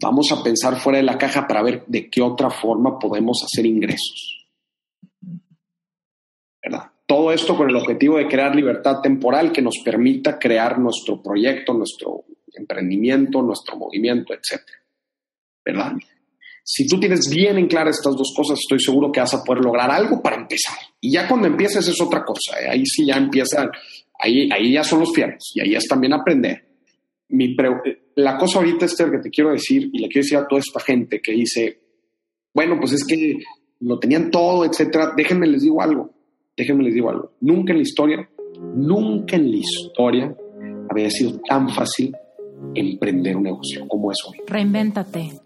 Vamos a pensar fuera de la caja para ver de qué otra forma podemos hacer ingresos. ¿Verdad? Todo esto con el objetivo de crear libertad temporal que nos permita crear nuestro proyecto, nuestro emprendimiento, nuestro movimiento, etc. ¿Verdad? Si tú tienes bien en claro estas dos cosas, estoy seguro que vas a poder lograr algo para empezar. Y ya cuando empieces es otra cosa. ¿eh? Ahí sí ya empiezan, ahí, ahí ya son los fierros y ahí es también aprender. Mi la cosa ahorita, Esther, que te quiero decir, y le quiero decir a toda esta gente que dice, bueno, pues es que lo tenían todo, etcétera. Déjenme les digo algo. Déjenme les digo algo. Nunca en la historia, nunca en la historia había sido tan fácil emprender un negocio como es hoy. Reinvéntate.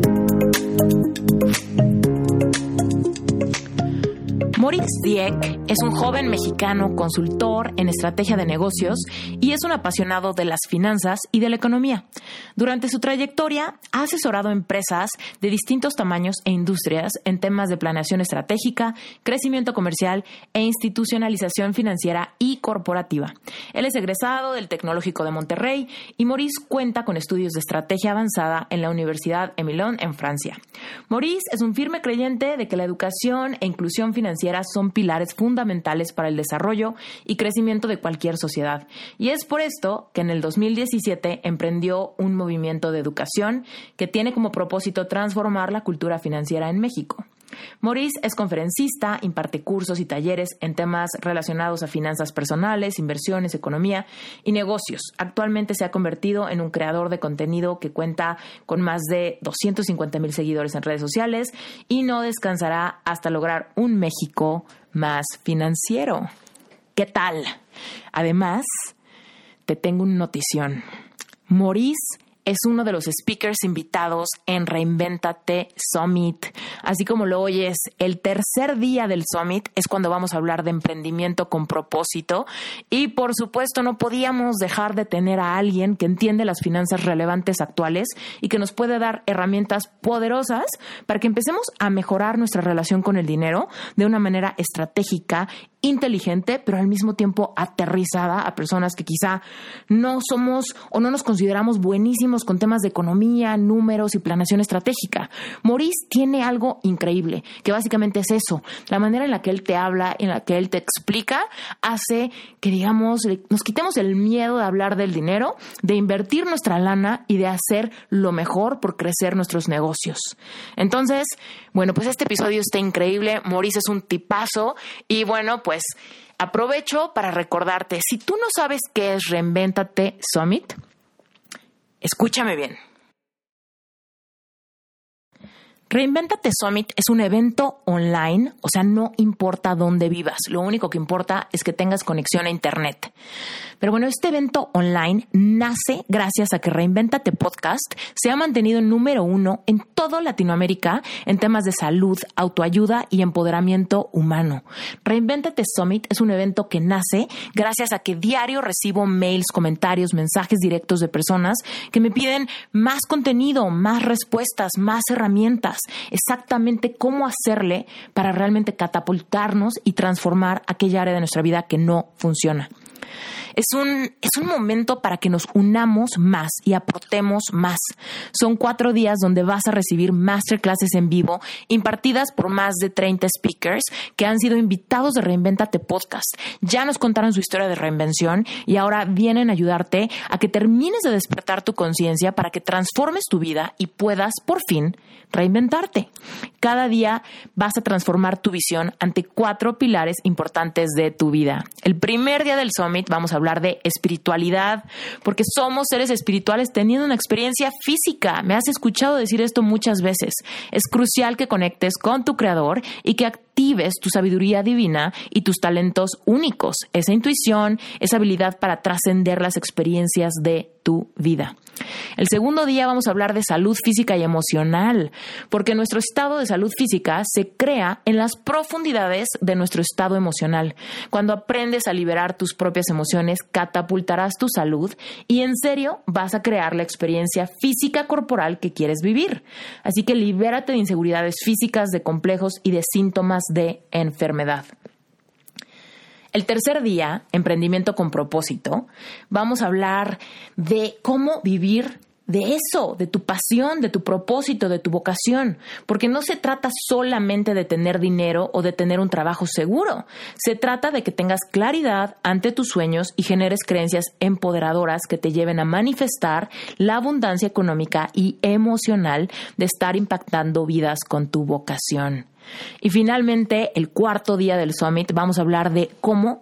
Moritz Dieck es un joven mexicano consultor en estrategia de negocios y es un apasionado de las finanzas y de la economía. Durante su trayectoria ha asesorado empresas de distintos tamaños e industrias en temas de planeación estratégica, crecimiento comercial e institucionalización financiera y corporativa. Él es egresado del Tecnológico de Monterrey y Maurice cuenta con estudios de estrategia avanzada en la Universidad Emilon en Francia. Maurice es un firme creyente de que la educación e inclusión financiera son pilares fundamentales para el desarrollo y crecimiento de cualquier sociedad. Y es por esto que en el 2017 emprendió un movimiento de educación que tiene como propósito transformar la cultura financiera en México. Maurice es conferencista, imparte cursos y talleres en temas relacionados a finanzas personales, inversiones, economía y negocios. Actualmente se ha convertido en un creador de contenido que cuenta con más de 250 mil seguidores en redes sociales y no descansará hasta lograr un México más financiero. ¿Qué tal? Además, te tengo una notición. Maurice es uno de los speakers invitados en Reinventate Summit. Así como lo oyes, el tercer día del Summit es cuando vamos a hablar de emprendimiento con propósito y por supuesto no podíamos dejar de tener a alguien que entiende las finanzas relevantes actuales y que nos puede dar herramientas poderosas para que empecemos a mejorar nuestra relación con el dinero de una manera estratégica inteligente, pero al mismo tiempo aterrizada a personas que quizá no somos o no nos consideramos buenísimos con temas de economía, números y planeación estratégica. Maurice tiene algo increíble, que básicamente es eso. La manera en la que él te habla, en la que él te explica, hace que, digamos, nos quitemos el miedo de hablar del dinero, de invertir nuestra lana y de hacer lo mejor por crecer nuestros negocios. Entonces, bueno, pues este episodio está increíble. Maurice es un tipazo y bueno, pues pues aprovecho para recordarte, si tú no sabes qué es Reinventate Summit, escúchame bien. Reinventate Summit es un evento online, o sea, no importa dónde vivas, lo único que importa es que tengas conexión a Internet. Pero bueno, este evento online nace gracias a que Reinventate Podcast se ha mantenido número uno en toda Latinoamérica en temas de salud, autoayuda y empoderamiento humano. Reinventate Summit es un evento que nace gracias a que diario recibo mails, comentarios, mensajes directos de personas que me piden más contenido, más respuestas, más herramientas, exactamente cómo hacerle para realmente catapultarnos y transformar aquella área de nuestra vida que no funciona. Es un, es un momento para que nos unamos más y aportemos más. Son cuatro días donde vas a recibir masterclasses en vivo impartidas por más de 30 speakers que han sido invitados de Reinventate Podcast. Ya nos contaron su historia de reinvención y ahora vienen a ayudarte a que termines de despertar tu conciencia para que transformes tu vida y puedas por fin reinventarte. Cada día vas a transformar tu visión ante cuatro pilares importantes de tu vida. El primer día del Summit vamos a hablar de espiritualidad, porque somos seres espirituales teniendo una experiencia física. Me has escuchado decir esto muchas veces. Es crucial que conectes con tu creador y que actives tu sabiduría divina y tus talentos únicos, esa intuición, esa habilidad para trascender las experiencias de tu vida. El segundo día vamos a hablar de salud física y emocional, porque nuestro estado de salud física se crea en las profundidades de nuestro estado emocional. Cuando aprendes a liberar tus propias emociones, catapultarás tu salud y en serio vas a crear la experiencia física corporal que quieres vivir. Así que libérate de inseguridades físicas, de complejos y de síntomas de enfermedad. El tercer día, emprendimiento con propósito, vamos a hablar de cómo vivir de eso, de tu pasión, de tu propósito, de tu vocación, porque no se trata solamente de tener dinero o de tener un trabajo seguro, se trata de que tengas claridad ante tus sueños y generes creencias empoderadoras que te lleven a manifestar la abundancia económica y emocional de estar impactando vidas con tu vocación. Y finalmente, el cuarto día del summit, vamos a hablar de cómo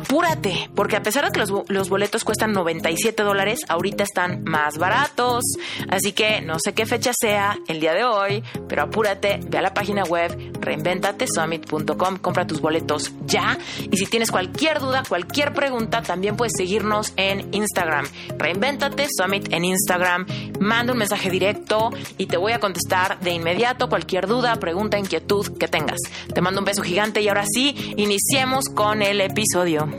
apúrate, porque a pesar de que los, boletos cuestan 97 dólares, ahorita están más baratos. Así que no sé qué fecha sea el día de hoy, pero apúrate, ve a la página web reinventatesummit.com, compra tus boletos ya. Y si tienes cualquier duda, cualquier pregunta, también puedes seguirnos en Instagram. Reinventate Summit en Instagram. Manda un mensaje directo y te voy a contestar de inmediato cualquier duda, pregunta, inquietud que tengas. Te mando un beso gigante y ahora sí, iniciemos con el episodio.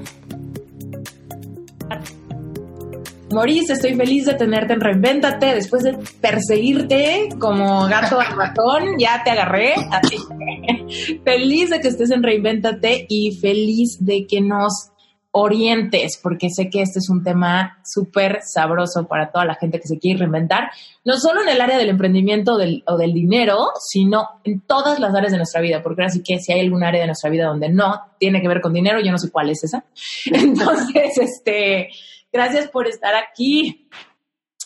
Maurice, estoy feliz de tenerte en Reinvéntate. Después de perseguirte como gato al ratón, ya te agarré. Así feliz de que estés en Reinvéntate y feliz de que nos orientes, porque sé que este es un tema súper sabroso para toda la gente que se quiere reinventar, no solo en el área del emprendimiento o del dinero, sino en todas las áreas de nuestra vida, porque ahora sí que si hay algún área de nuestra vida donde no tiene que ver con dinero, yo no sé cuál es esa. Entonces, este, gracias por estar aquí.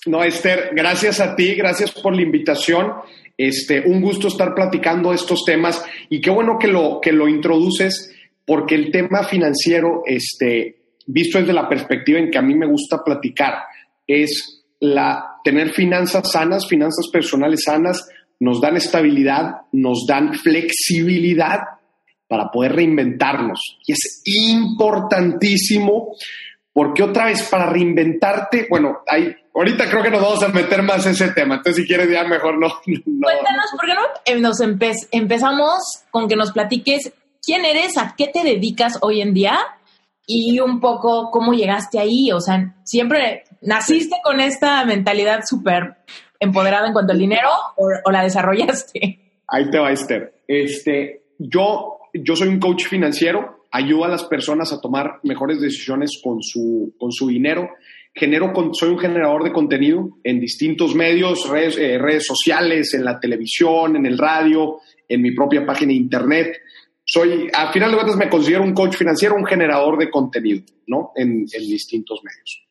No, Esther, gracias a ti, gracias por la invitación. Este, un gusto estar platicando estos temas y qué bueno que lo, que lo introduces porque el tema financiero, este, visto desde la perspectiva en que a mí me gusta platicar, es la, tener finanzas sanas, finanzas personales sanas, nos dan estabilidad, nos dan flexibilidad para poder reinventarnos. Y es importantísimo porque otra vez para reinventarte, bueno, hay, ahorita creo que nos vamos a meter más en ese tema, entonces si quieres ya mejor no. Cuéntanos, ¿por qué no eh, nos empezamos con que nos platiques quién eres, a qué te dedicas hoy en día y un poco cómo llegaste ahí. O sea, siempre naciste con esta mentalidad súper empoderada en cuanto al dinero o, la desarrollaste. Ahí te va, Esther. Este, yo, yo soy un coach financiero. ayudo a las personas a tomar mejores decisiones con su, con su dinero. Genero, soy un generador de contenido en distintos medios, redes, eh, redes sociales, en la televisión, en el radio, en mi propia página de internet. Soy, al final de cuentas, me considero un coach financiero, un generador de contenido, ¿no? En, en distintos medios.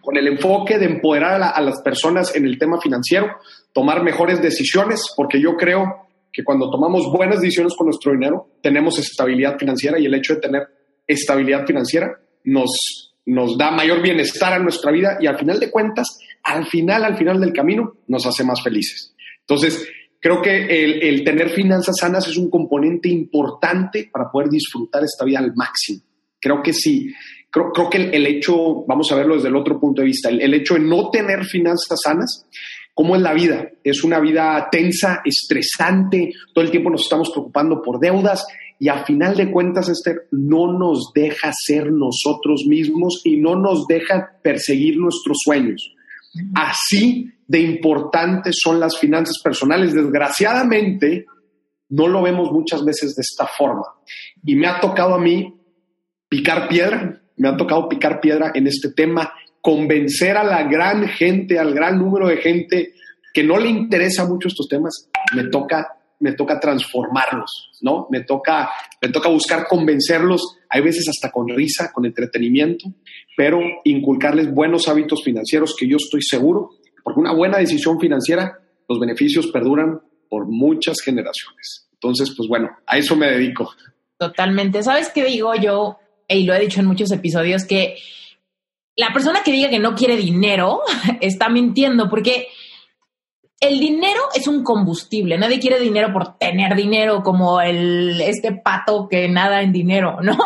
Con el enfoque de empoderar a, a las personas en el tema financiero, tomar mejores decisiones, porque yo creo que cuando tomamos buenas decisiones con nuestro dinero, tenemos estabilidad financiera y el hecho de tener estabilidad financiera nos, nos da mayor bienestar a nuestra vida y al final de cuentas, al final, al final del camino, nos hace más felices. Entonces, creo que el, tener finanzas sanas es un componente importante para poder disfrutar esta vida al máximo. Creo que sí. Creo, creo que el, hecho, vamos a verlo desde el otro punto de vista, el hecho de no tener finanzas sanas ¿Cómo es la vida? Es una vida tensa, estresante, todo el tiempo nos estamos preocupando por deudas y a final de cuentas, Esther, no nos deja ser nosotros mismos y no nos deja perseguir nuestros sueños. Así de importantes son las finanzas personales. Desgraciadamente, no lo vemos muchas veces de esta forma. Y me ha tocado a mí picar piedra, me ha tocado picar piedra en este tema convencer a la gran gente, al gran número de gente que no le interesa mucho estos temas, me toca, me toca transformarlos, ¿no? Me toca, me toca buscar convencerlos, hay veces hasta con risa, con entretenimiento, pero inculcarles buenos hábitos financieros que yo estoy seguro, porque una buena decisión financiera, los beneficios perduran por muchas generaciones. Entonces, pues bueno, a eso me dedico. Totalmente. ¿Sabes qué digo yo? Y lo he dicho en muchos episodios, que la persona que diga que no quiere dinero está mintiendo porque el dinero es un combustible. Nadie quiere dinero por tener dinero como el, este pato que nada en dinero, ¿no?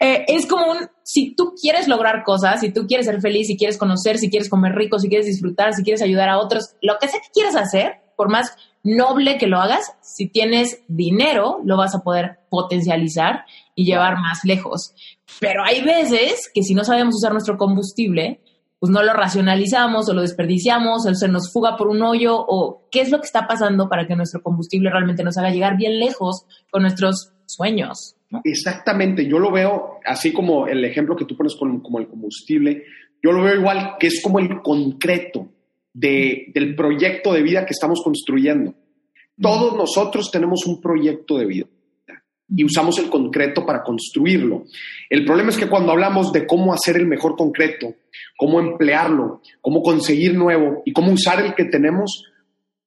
Eh, es como un, si tú quieres lograr cosas, si tú quieres ser feliz, si quieres conocer, si quieres comer rico, si quieres disfrutar, si quieres ayudar a otros, lo que sea que quieras hacer, por más noble que lo hagas, si tienes dinero, lo vas a poder potencializar y llevar más lejos. Pero hay veces que si no sabemos usar nuestro combustible, pues no lo racionalizamos o lo desperdiciamos o se nos fuga por un hoyo o qué es lo que está pasando para que nuestro combustible realmente nos haga llegar bien lejos con nuestros sueños. Exactamente, yo lo veo así como el ejemplo que tú pones como el combustible, yo lo veo igual que es como el concreto del proyecto de vida que estamos construyendo. Todos nosotros tenemos un proyecto de vida y usamos el concreto para construirlo. El problema es que cuando hablamos de cómo hacer el mejor concreto, cómo emplearlo, cómo conseguir nuevo y cómo usar el que tenemos,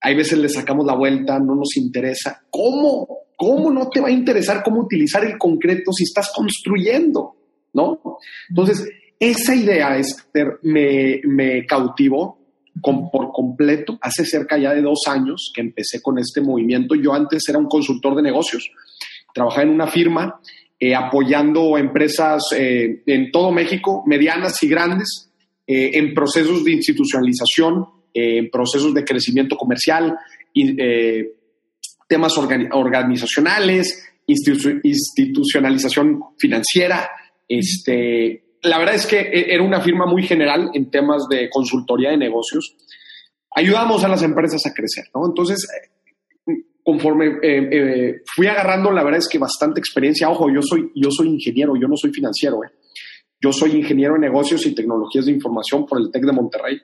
hay veces le sacamos la vuelta, no nos interesa. ¿Cómo? ¿Cómo no te va a interesar cómo utilizar el concreto si estás construyendo? ¿No? Entonces, esa idea, Esther, me, me cautivó por completo hace cerca ya de dos años que empecé con este movimiento. Yo antes era un consultor de negocios trabajaba en una firma eh, apoyando empresas eh, en todo México, medianas y grandes, eh, en procesos de institucionalización, en procesos de crecimiento comercial, temas organizacionales, institucionalización financiera. Este, la verdad es que era una firma muy general en temas de consultoría de negocios. Ayudamos a las empresas a crecer, ¿no? Entonces, conforme eh, eh, fui agarrando, la verdad es que bastante experiencia. Ojo, yo soy, yo soy ingeniero, yo no soy financiero. Eh. Yo soy ingeniero en negocios y tecnologías de información por el TEC de Monterrey.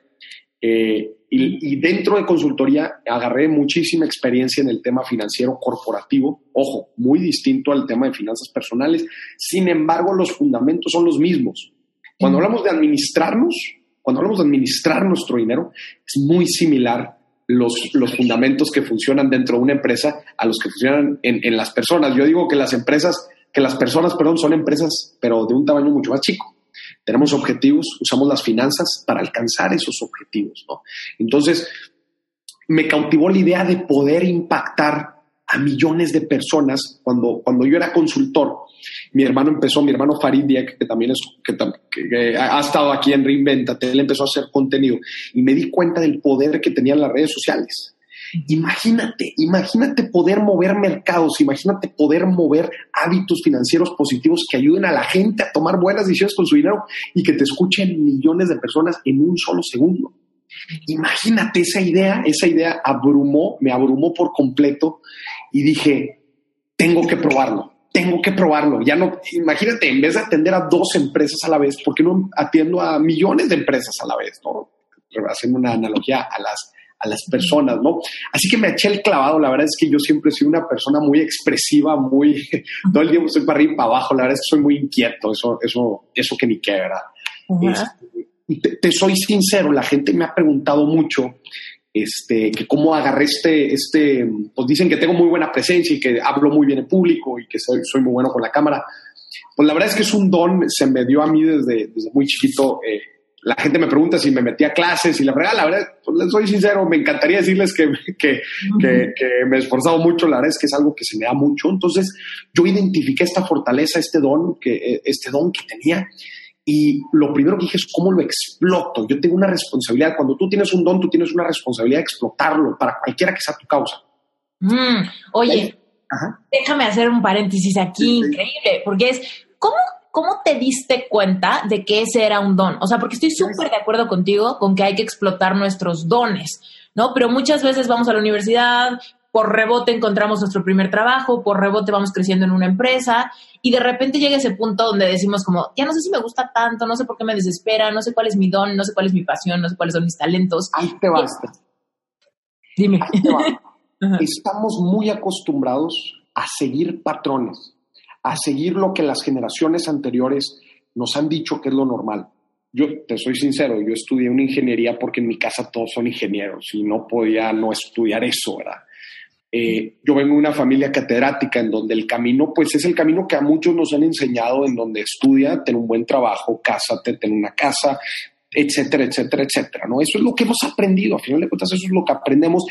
Y, dentro de consultoría agarré muchísima experiencia en el tema financiero corporativo. Ojo, muy distinto al tema de finanzas personales. Sin embargo, los fundamentos son los mismos. Cuando hablamos de administrarnos, cuando hablamos de administrar nuestro dinero, es muy similar los, los fundamentos que funcionan dentro de una empresa a los que funcionan en, en, las personas. Yo digo que las empresas, que las personas, perdón, son empresas, pero de un tamaño mucho más chico. Tenemos objetivos, usamos las finanzas para alcanzar esos objetivos, ¿no? Entonces, me cautivó la idea de poder impactar a millones de personas cuando, cuando yo era consultor mi hermano empezó, mi hermano Farid Diek, que también es, que, ha estado aquí en Reinventate, él empezó a hacer contenido y me di cuenta del poder que tenían las redes sociales. Imagínate, imagínate poder mover mercados, imagínate poder mover hábitos financieros positivos que ayuden a la gente a tomar buenas decisiones con su dinero y que te escuchen millones de personas en un solo segundo. Imagínate esa idea, esa idea abrumó, me abrumó por completo y dije, tengo que probarlo tengo que probarlo. Ya no, imagínate, en vez de atender a dos empresas a la vez, ¿por qué no atiendo a millones de empresas a la vez? ¿no? Haciendo una analogía a las, a las personas, ¿no? Así que me eché el clavado. La verdad es que yo siempre he sido una persona muy expresiva, muy, todo el tiempo estoy para arriba y para abajo. La verdad es que soy muy inquieto, eso, eso, eso que ni qué, ¿verdad? Este, te, soy sincero, la gente me ha preguntado mucho este, que cómo agarré este, este, pues dicen que tengo muy buena presencia y que hablo muy bien en público y que soy, muy bueno con la cámara. Pues la verdad es que es un don, se me dio a mí desde, desde muy chiquito. Eh, la gente me pregunta si me metí a clases y la verdad, la verdad, pues les soy sincero, me encantaría decirles que, que, que, que, me he esforzado mucho, la verdad es que es algo que se me da mucho. Entonces, yo identifiqué esta fortaleza, este don, que, este don que tenía y lo primero que dije es cómo lo exploto. Yo tengo una responsabilidad. Cuando tú tienes un don, tú tienes una responsabilidad de explotarlo para cualquiera que sea tu causa. Mm, oye, déjame hacer un paréntesis aquí, increíble, porque es, ¿cómo, ¿cómo te diste cuenta de que ese era un don? O sea, porque estoy súper de acuerdo contigo con que hay que explotar nuestros dones, ¿no? Pero muchas veces vamos a la universidad, por rebote encontramos nuestro primer trabajo, por rebote vamos creciendo en una empresa y de repente llega ese punto donde decimos como, ya no sé si me gusta tanto, no sé por qué me desespera, no sé cuál es mi don, no sé cuál es mi pasión, no sé cuáles son mis talentos. Ahí te basta. Dime. Estamos muy acostumbrados a seguir patrones, a seguir lo que las generaciones anteriores nos han dicho que es lo normal. Yo te soy sincero, yo estudié una ingeniería porque en mi casa todos son ingenieros y no podía no estudiar eso, ¿verdad? Eh, yo vengo de una familia catedrática en donde el camino, pues es el camino que a muchos nos han enseñado, en donde estudia, tener un buen trabajo, cásate, tener una casa, etcétera, etcétera, etcétera, ¿no? Eso es lo que hemos aprendido, a final de cuentas eso es lo que aprendemos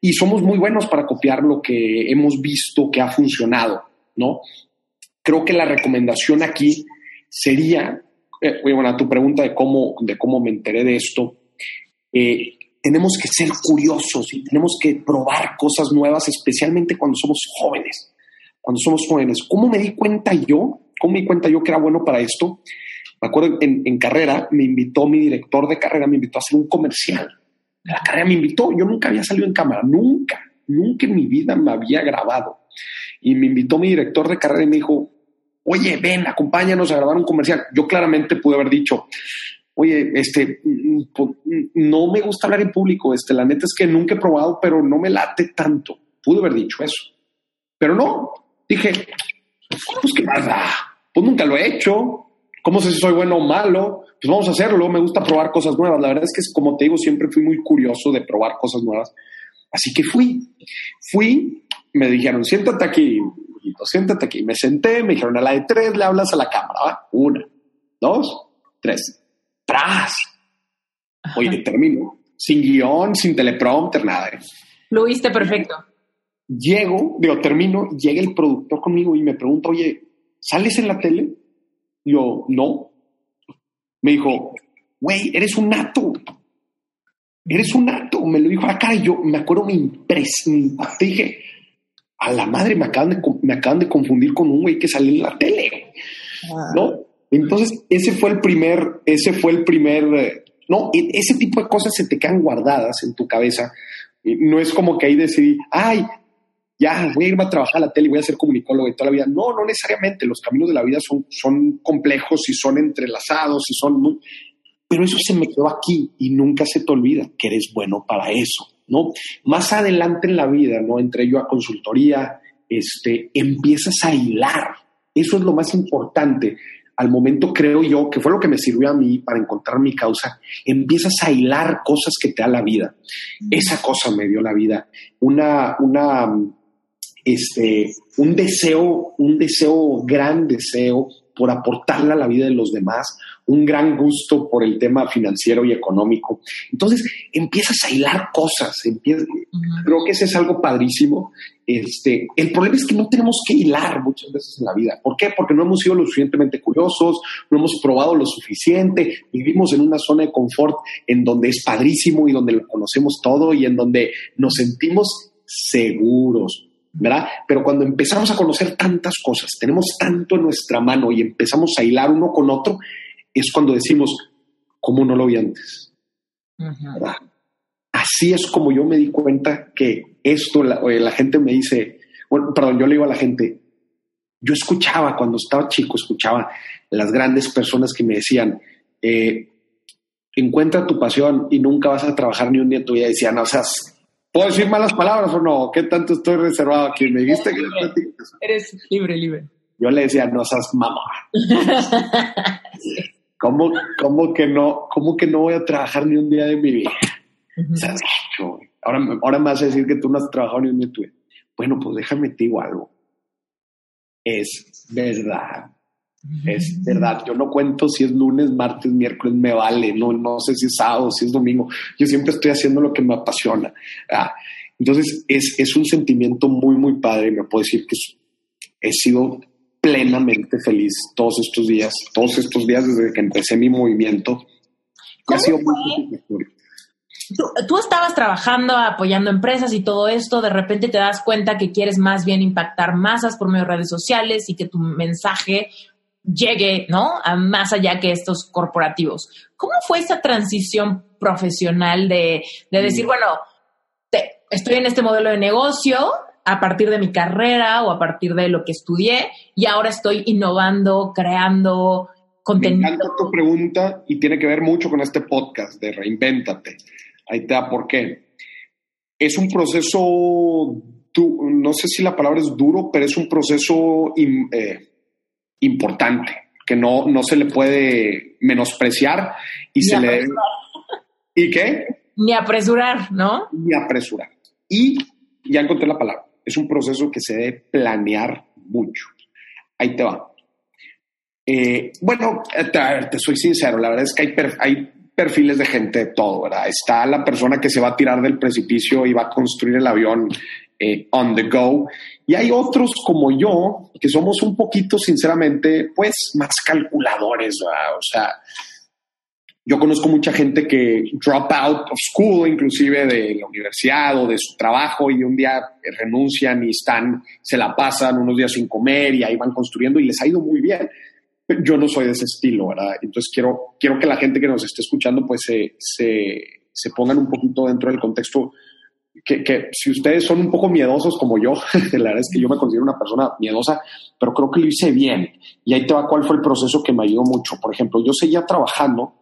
y somos muy buenos para copiar lo que hemos visto que ha funcionado, ¿no? Creo que la recomendación aquí sería, eh, bueno, a tu pregunta de cómo, de cómo me enteré de esto, eh, tenemos que ser curiosos y tenemos que probar cosas nuevas, especialmente cuando somos jóvenes. Cuando somos jóvenes, ¿cómo me di cuenta yo? ¿Cómo me di cuenta yo que era bueno para esto? Me acuerdo en, carrera, me invitó mi director de carrera, me invitó a hacer un comercial. La carrera me invitó, yo nunca había salido en cámara, nunca, nunca en mi vida me había grabado. Y me invitó mi director de carrera y me dijo, oye, ven, acompáñanos a grabar un comercial. Yo claramente pude haber dicho, oye, este, mm, pues, mm, no me gusta hablar en público, este, la neta es que nunca he probado, pero no me late tanto. Pude haber dicho eso. Pero no, dije, pues qué más Pues nunca lo he hecho. ¿Cómo sé si soy bueno o malo? Pues vamos a hacerlo. Me gusta probar cosas nuevas. La verdad es que, como te digo, siempre fui muy curioso de probar cosas nuevas. Así que fui. Fui, me dijeron, siéntate aquí, siéntate aquí. Me senté, me dijeron, a la de tres le hablas a la cámara. ¿va? Una, dos, tres ¡Tras! Oye, termino. Sin guion, sin teleprompter, nada. Lo viste perfecto. Llego, digo, termino, llega el productor conmigo y me pregunta, oye, ¿sales en la tele? Yo, no. Me dijo, güey, eres un nato. Eres un nato. Me lo dijo acá y yo me acuerdo, me impresioné. Dije, a la madre, me acaban de, me acaban de confundir con un güey que sale en la tele. Ah. ¿No? Entonces, ese fue el primer, ese fue el primer, eh, no, e, ese tipo de cosas se te quedan guardadas en tu cabeza. No es como que ahí decidí, ay, ya voy a irme a trabajar a la tele y voy a ser comunicólogo y toda la vida. No, no necesariamente. Los caminos de la vida son, son complejos y son entrelazados y son Pero eso se me quedó aquí y nunca se te olvida que eres bueno para eso, ¿no? Más adelante en la vida, ¿no? Entré yo a consultoría, este, empiezas a hilar. Eso es lo más importante al momento creo yo que fue lo que me sirvió a mí para encontrar mi causa, empiezas a hilar cosas que te da la vida. Esa cosa me dio la vida. Una, una, este, un deseo, un deseo, gran deseo por aportarle a la vida de los demás, un gran gusto por el tema financiero y económico. Entonces empiezas a hilar cosas, creo que ese es algo padrísimo. Este, el problema es que no tenemos que hilar muchas veces en la vida. ¿Por qué? Porque no hemos sido lo suficientemente curiosos, no hemos probado lo suficiente, vivimos en una zona de confort en donde es padrísimo y donde lo conocemos todo y en donde nos sentimos seguros, ¿verdad? Pero cuando empezamos a conocer tantas cosas, tenemos tanto en nuestra mano y empezamos a hilar uno con otro, es cuando decimos, ¿cómo no lo vi antes? Así es como yo me di cuenta que esto, la, la, gente me dice, bueno, perdón, yo le digo a la gente, yo escuchaba, cuando estaba chico, escuchaba las grandes personas que me decían, eh, encuentra tu pasión y nunca vas a trabajar ni un día en tu vida. Decían, no, o sea, ¿puedo decir malas palabras o no? ¿Qué tanto estoy reservado aquí? Me dijiste que... Eres libre, libre. Yo le decía, no seas mamá. ¿Cómo, ¿Cómo, que no, ¿Cómo que no voy a trabajar ni un día de mi vida? ahora, ahora me vas a decir que tú no has trabajado ni un día de tu vida. Bueno, pues déjame te digo algo. Es verdad. Es verdad, yo no cuento si es lunes, martes, miércoles, me vale, no, no sé si es sábado, si es domingo, yo siempre estoy haciendo lo que me apasiona. Ah, entonces es, es, un sentimiento muy, muy padre, me puedo decir que he sido plenamente feliz todos estos días, todos estos días desde que empecé mi movimiento. Ha sido muy Tú, tú, estabas trabajando, apoyando empresas y todo esto, de repente te das cuenta que quieres más bien impactar masas por medio de redes sociales y que tu mensaje llegue, ¿no? A más allá que estos corporativos. ¿Cómo fue esa transición profesional de, de decir, mm. bueno, estoy en este modelo de negocio, a partir de mi carrera o a partir de lo que estudié y ahora estoy innovando, creando contenido. Me encanta tu pregunta y tiene que ver mucho con este podcast de Reinvéntate. Ahí te da por qué. Es un proceso, no sé si la palabra es duro, pero es un proceso eh, importante que no, no se le puede menospreciar y se le... ¿Y qué? Ni apresurar, ¿no? Ni apresurar. Y ya encontré la palabra es un proceso que se debe planear mucho. Ahí te va. Eh, bueno, te, soy sincero, la verdad es que hay, hay perfiles de gente de todo, ¿verdad? Está la persona que se va a tirar del precipicio y va a construir el avión eh, on the go. Y hay otros como yo, que somos un poquito, sinceramente, pues más calculadores, ¿verdad? O sea, yo conozco mucha gente que drop out of school, inclusive de la universidad o de su trabajo, y un día renuncian y están, se la pasan unos días sin comer y ahí van construyendo y les ha ido muy bien. Yo no soy de ese estilo, ¿verdad? Entonces quiero, quiero que la gente que nos esté escuchando pues se, se, se pongan un poquito dentro del contexto que, que, si ustedes son un poco miedosos como yo, la verdad es que yo me considero una persona miedosa, pero creo que lo hice bien. Y ahí te va cuál fue el proceso que me ayudó mucho. Por ejemplo, yo seguía trabajando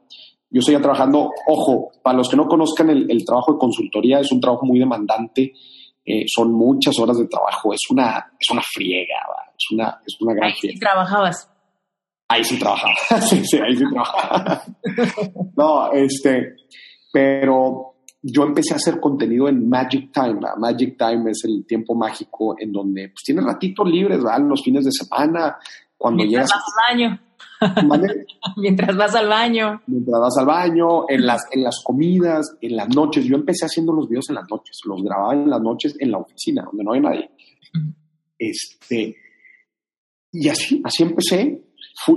yo estoy trabajando, ojo, para los que no conozcan el, trabajo de consultoría, es un trabajo muy demandante, eh, son muchas horas de trabajo, es una, es una friega, es una, es una gran Ahí sí trabajabas. Ahí sí trabajaba, sí, sí, ahí sí trabajaba. no, este, pero yo empecé a hacer contenido en Magic Time. Magic Time es el tiempo mágico en donde pues, tienes ratitos libres, ¿verdad? Los fines de semana, cuando Mientras llegas. Vas al baño. Mientras vas al baño. Mientras vas al baño, en las, en las comidas, en las noches. Yo empecé haciendo los videos en las noches, los grababa en las noches en la oficina, donde no hay nadie. Este, y así, así empecé.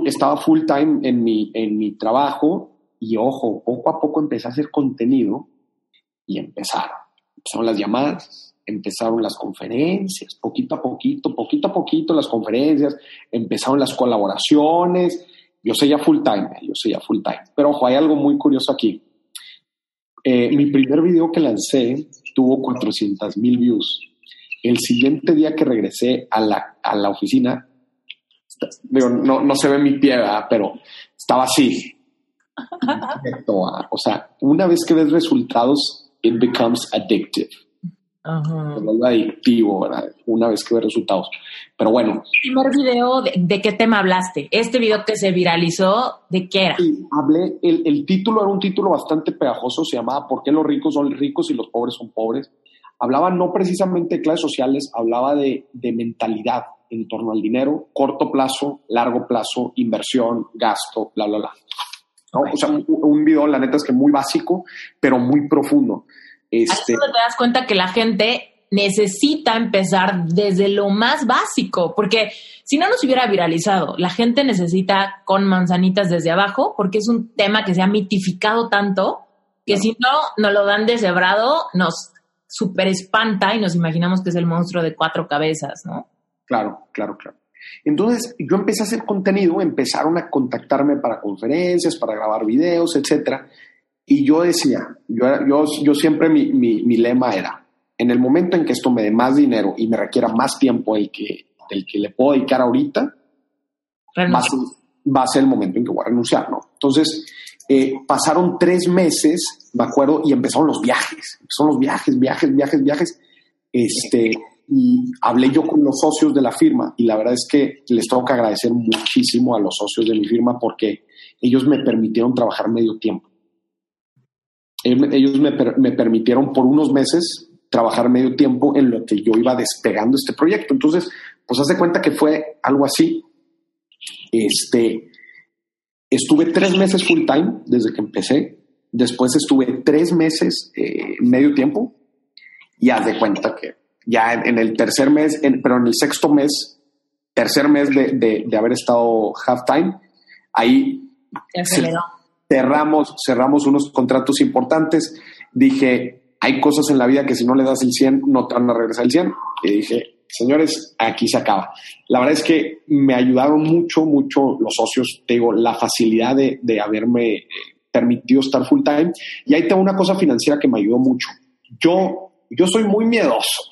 estaba full time en mi, en mi trabajo y ojo, poco a poco empecé a hacer contenido y empezaron. Empezaron las llamadas, empezaron las conferencias, poquito a poquito, poquito a poquito las conferencias, empezaron las colaboraciones. Yo sé ya full time, yo sé ya full time. Pero ojo, hay algo muy curioso aquí. Eh, mi primer video que lancé tuvo 400 mil views. El siguiente día que regresé a la, a la oficina, digo, no, no se ve mi pie, pero estaba así. o sea, una vez que ves resultados, it becomes addictive. Ajá. adictivo, ¿verdad? Una vez que ve resultados. Pero bueno. primer video, de, qué tema hablaste? Este video que se viralizó, ¿de qué era? Sí, hablé, el, el, título era un título bastante pegajoso, se llamaba ¿Por qué los ricos son ricos y los pobres son pobres? Hablaba no precisamente de clases sociales, hablaba de, de mentalidad en torno al dinero, corto plazo, largo plazo, inversión, gasto, bla, bla, bla. O sea, un, un video, la neta es que muy básico, pero muy profundo. Este, te das cuenta que la gente necesita empezar desde lo más básico, porque si no nos hubiera viralizado, la gente necesita con manzanitas desde abajo, porque es un tema que se ha mitificado tanto que si no nos lo dan deshebrado, nos super espanta y nos imaginamos que es el monstruo de cuatro cabezas, ¿no? Claro, claro, claro. Entonces yo empecé a hacer contenido, empezaron a contactarme para conferencias, para grabar videos, etcétera. Y yo decía, yo, yo, siempre mi, lema era, en el momento en que esto me dé más dinero y me requiera más tiempo el que del que le puedo dedicar ahorita, va a, ser, va a, el momento en que voy a renunciar. Entonces, eh, pasaron tres meses, me acuerdo, y empezaron los viajes. Empezaron los viajes, viajes, viajes, viajes. Este, y hablé yo con los socios de la firma y la verdad es que les tengo que agradecer muchísimo a los socios de mi firma porque ellos me permitieron trabajar medio tiempo. Ellos me, me permitieron por unos meses trabajar medio tiempo en lo que yo iba despegando este proyecto. Entonces, pues hace cuenta que fue algo así. Este, estuve tres meses full time desde que empecé. Después estuve tres meses eh, medio tiempo y haz de cuenta que ya en, el tercer mes, pero en el sexto mes, tercer mes de, de, haber estado half time, ahí cerramos, cerramos unos contratos importantes. Dije, hay cosas en la vida que si no le das el 100 no te van a regresar el 100. Y dije, señores, aquí se acaba. La verdad es que me ayudaron mucho, mucho los socios, te digo, la facilidad de, de haberme eh, permitido estar full time. Y ahí tengo una cosa financiera que me ayudó mucho. Yo, yo soy muy miedoso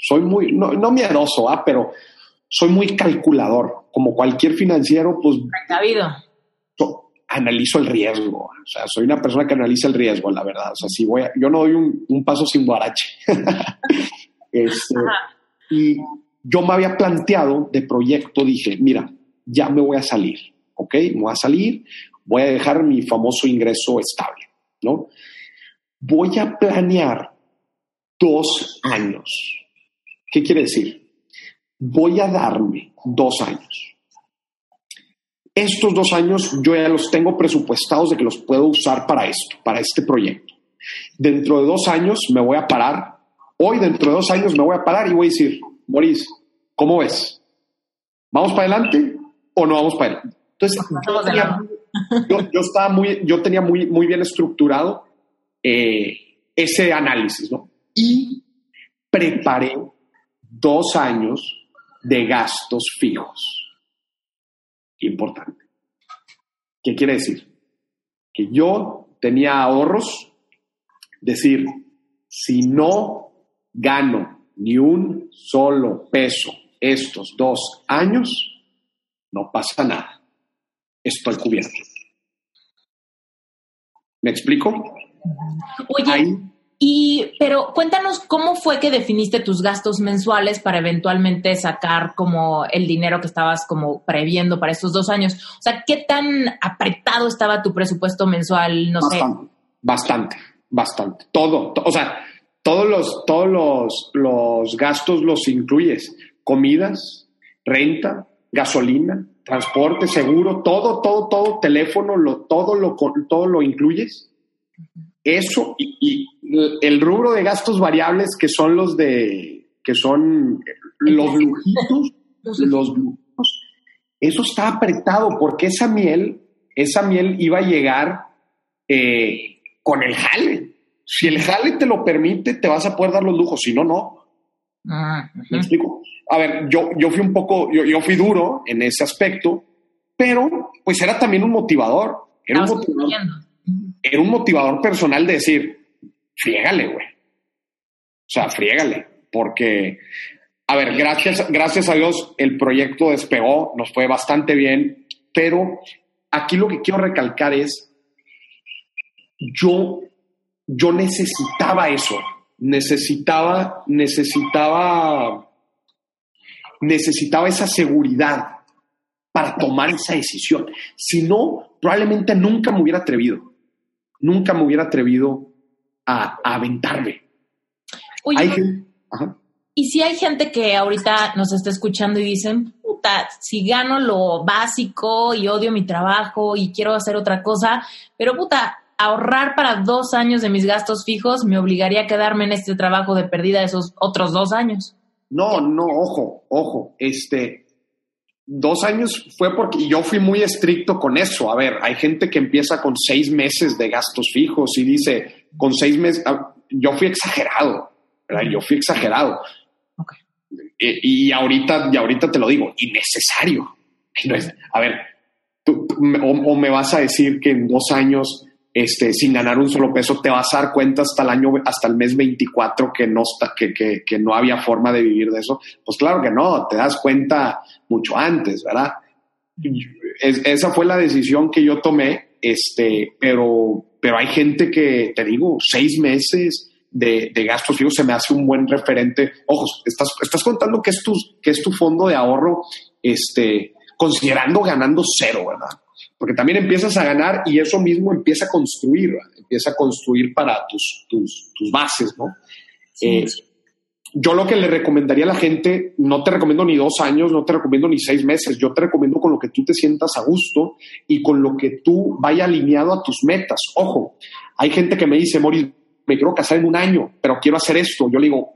soy muy, no, no miedoso, ¿ah? pero soy muy calculador. Como cualquier financiero, pues... analizo el riesgo. O sea, soy una persona que analiza el riesgo, la verdad. O sea, si voy yo no doy un, paso sin guarache. Este, y yo me había planteado de proyecto, dije, mira, ya me voy a salir, ¿ok? Me voy a salir, voy a dejar mi famoso ingreso estable, ¿no? Voy a planear dos años ¿Qué quiere decir? Voy a darme dos años. Estos dos años yo ya los tengo presupuestados de que los puedo usar para esto, para este proyecto. Dentro de dos años me voy a parar. Hoy, dentro de dos años, me voy a parar y voy a decir, Boris, ¿cómo ves? ¿Vamos para adelante o no vamos para adelante? Entonces, yo, estaba muy, yo tenía muy, muy bien estructurado eh, ese análisis, ¿no? Y preparé dos años de gastos fijos. Importante. ¿Qué quiere decir? Que yo tenía ahorros, decir, si no gano ni un solo peso estos dos años, no pasa nada. Estoy cubierto. ¿Me explico? Oye, y, pero cuéntanos cómo fue que definiste tus gastos mensuales para eventualmente sacar como el dinero que estabas como previendo para estos dos años. O sea, ¿qué tan apretado estaba tu presupuesto mensual? No bastante, sé. Bastante, bastante. Todo, o sea, todos los, todos los, los gastos los incluyes. Comidas, renta, gasolina, transporte, seguro, todo, todo, todo, teléfono, lo, todo, lo, todo lo incluyes. Eso y, el rubro de gastos variables que son los de que son los lujitos, los lujitos, eso está apretado porque esa miel, esa miel iba a llegar eh, con el jale. Si el jale te lo permite, te vas a poder dar los lujos, si no, no. Ah, ¿Me explico? A ver, yo, yo fui un poco, yo, yo, fui duro en ese aspecto, pero pues era también un motivador. Era un motivador, era un motivador personal de decir, friégale, güey. O sea, friégale, porque, a ver, gracias, gracias a Dios el proyecto despegó, nos fue bastante bien, pero aquí lo que quiero recalcar es, yo, yo necesitaba eso, necesitaba, necesitaba, necesitaba esa seguridad para tomar esa decisión. Si no, probablemente nunca me hubiera atrevido nunca me hubiera atrevido a, aventarme. Oye, y si hay gente que ahorita nos está escuchando y dicen, puta, si gano lo básico y odio mi trabajo y quiero hacer otra cosa, pero puta, ahorrar para dos años de mis gastos fijos me obligaría a quedarme en este trabajo de pérdida esos otros dos años. No, no, ojo, ojo, este, dos años fue porque yo fui muy estricto con eso. A ver, hay gente que empieza con seis meses de gastos fijos y dice, con seis meses, ah, yo fui exagerado, ¿verdad? Yo fui exagerado. Y, ahorita, y ahorita te lo digo, innecesario. A ver, tú, o, me vas a decir que en dos años este, sin ganar un solo peso, te vas a dar cuenta hasta el año, hasta el mes 24 que no, está, que, que, que no había forma de vivir de eso. Pues claro que no, te das cuenta mucho antes, ¿verdad? Es, esa fue la decisión que yo tomé, este, pero, pero hay gente que, te digo, seis meses de, de gastos fijos se me hace un buen referente. Ojos, estás, estás contando que es tu, que es tu fondo de ahorro, este, considerando ganando cero, ¿verdad? Porque también empiezas a ganar y eso mismo empieza a construir, ¿verdad? empieza a construir para tus, tus, tus bases, ¿no? Eh, yo lo que le recomendaría a la gente, no te recomiendo ni dos años, no te recomiendo ni seis meses, yo te recomiendo con lo que tú te sientas a gusto y con lo que tú vaya alineado a tus metas. Ojo, hay gente que me dice, Moris, me quiero casar en un año, pero quiero hacer esto. Yo le digo,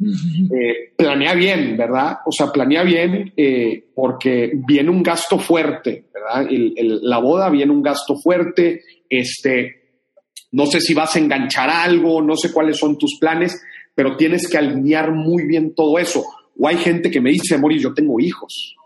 eh, planea bien, ¿verdad? O sea, planea bien eh, porque viene un gasto fuerte, ¿verdad? la boda viene un gasto fuerte, este, no sé si vas a enganchar algo, no sé cuáles son tus planes, pero tienes que alinear muy bien todo eso. O hay gente que me dice, Moris, yo tengo hijos.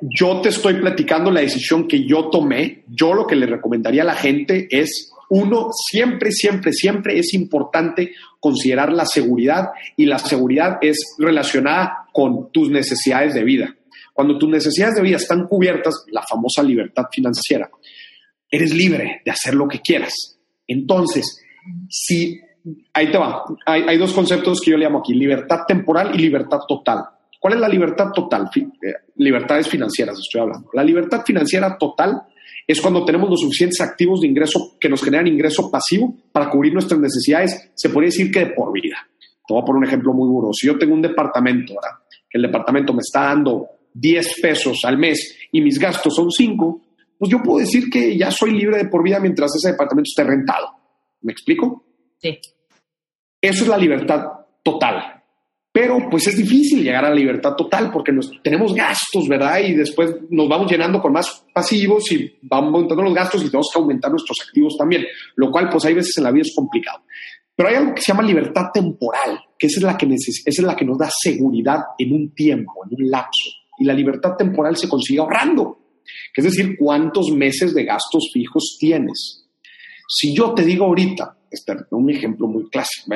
Yo te estoy platicando la decisión que yo tomé. Yo lo que le recomendaría a la gente es, uno, siempre, siempre, siempre es importante considerar la seguridad y la seguridad es relacionada con tus necesidades de vida. Cuando tus necesidades de vida están cubiertas, la famosa libertad financiera, eres libre de hacer lo que quieras. Entonces, si, ahí te va, hay, dos conceptos que yo le llamo aquí, libertad temporal y libertad total. ¿Cuál es la libertad total? Eh, libertades financieras estoy hablando. La libertad financiera total es cuando tenemos los suficientes activos de ingreso que nos generan ingreso pasivo para cubrir nuestras necesidades, se podría decir que de por vida. Te voy a poner un ejemplo muy duro. Si yo tengo un departamento, ¿verdad? que el departamento me está dando 10 pesos al mes y mis gastos son 5, pues yo puedo decir que ya soy libre de por vida mientras ese departamento esté rentado. ¿Me explico? Sí. Eso es la libertad total. Pero pues es difícil llegar a la libertad total porque nos, tenemos gastos, ¿verdad? Y después nos vamos llenando con más pasivos y vamos aumentando los gastos y tenemos que aumentar nuestros activos también, lo cual pues hay veces en la vida es complicado. Pero hay algo que se llama libertad temporal, que esa es la que, esa es la que nos da seguridad en un tiempo, en un lapso. Y la libertad temporal se consigue ahorrando, que es decir, cuántos meses de gastos fijos tienes. Si yo te digo ahorita, este, un ejemplo muy clásico,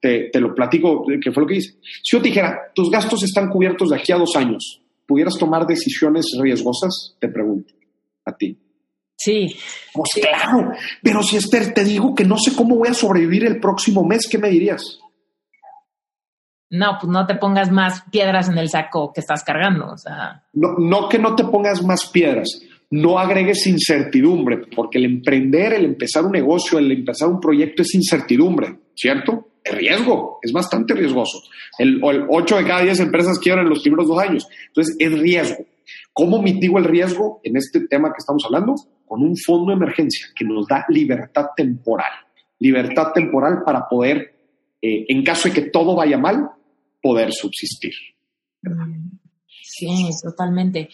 te, te, lo platico, que fue lo que hice. Si yo te dijera, tus gastos están cubiertos de aquí a dos años, ¿pudieras tomar decisiones riesgosas? Te pregunto, a ti. Sí. Pues claro, pero si Esther, te digo que no sé cómo voy a sobrevivir el próximo mes, ¿qué me dirías? No, pues no te pongas más piedras en el saco que estás cargando, o sea. No, no que no te pongas más piedras, no agregues incertidumbre, porque el emprender, el empezar un negocio, el empezar un proyecto es incertidumbre, ¿cierto? Es riesgo, es bastante riesgoso. El, el 8 de cada 10 empresas quiebran en los primeros dos años. Entonces, es riesgo. ¿Cómo mitigo el riesgo en este tema que estamos hablando? Con un fondo de emergencia que nos da libertad temporal. Libertad temporal para poder, eh, en caso de que todo vaya mal, poder subsistir. Sí, totalmente.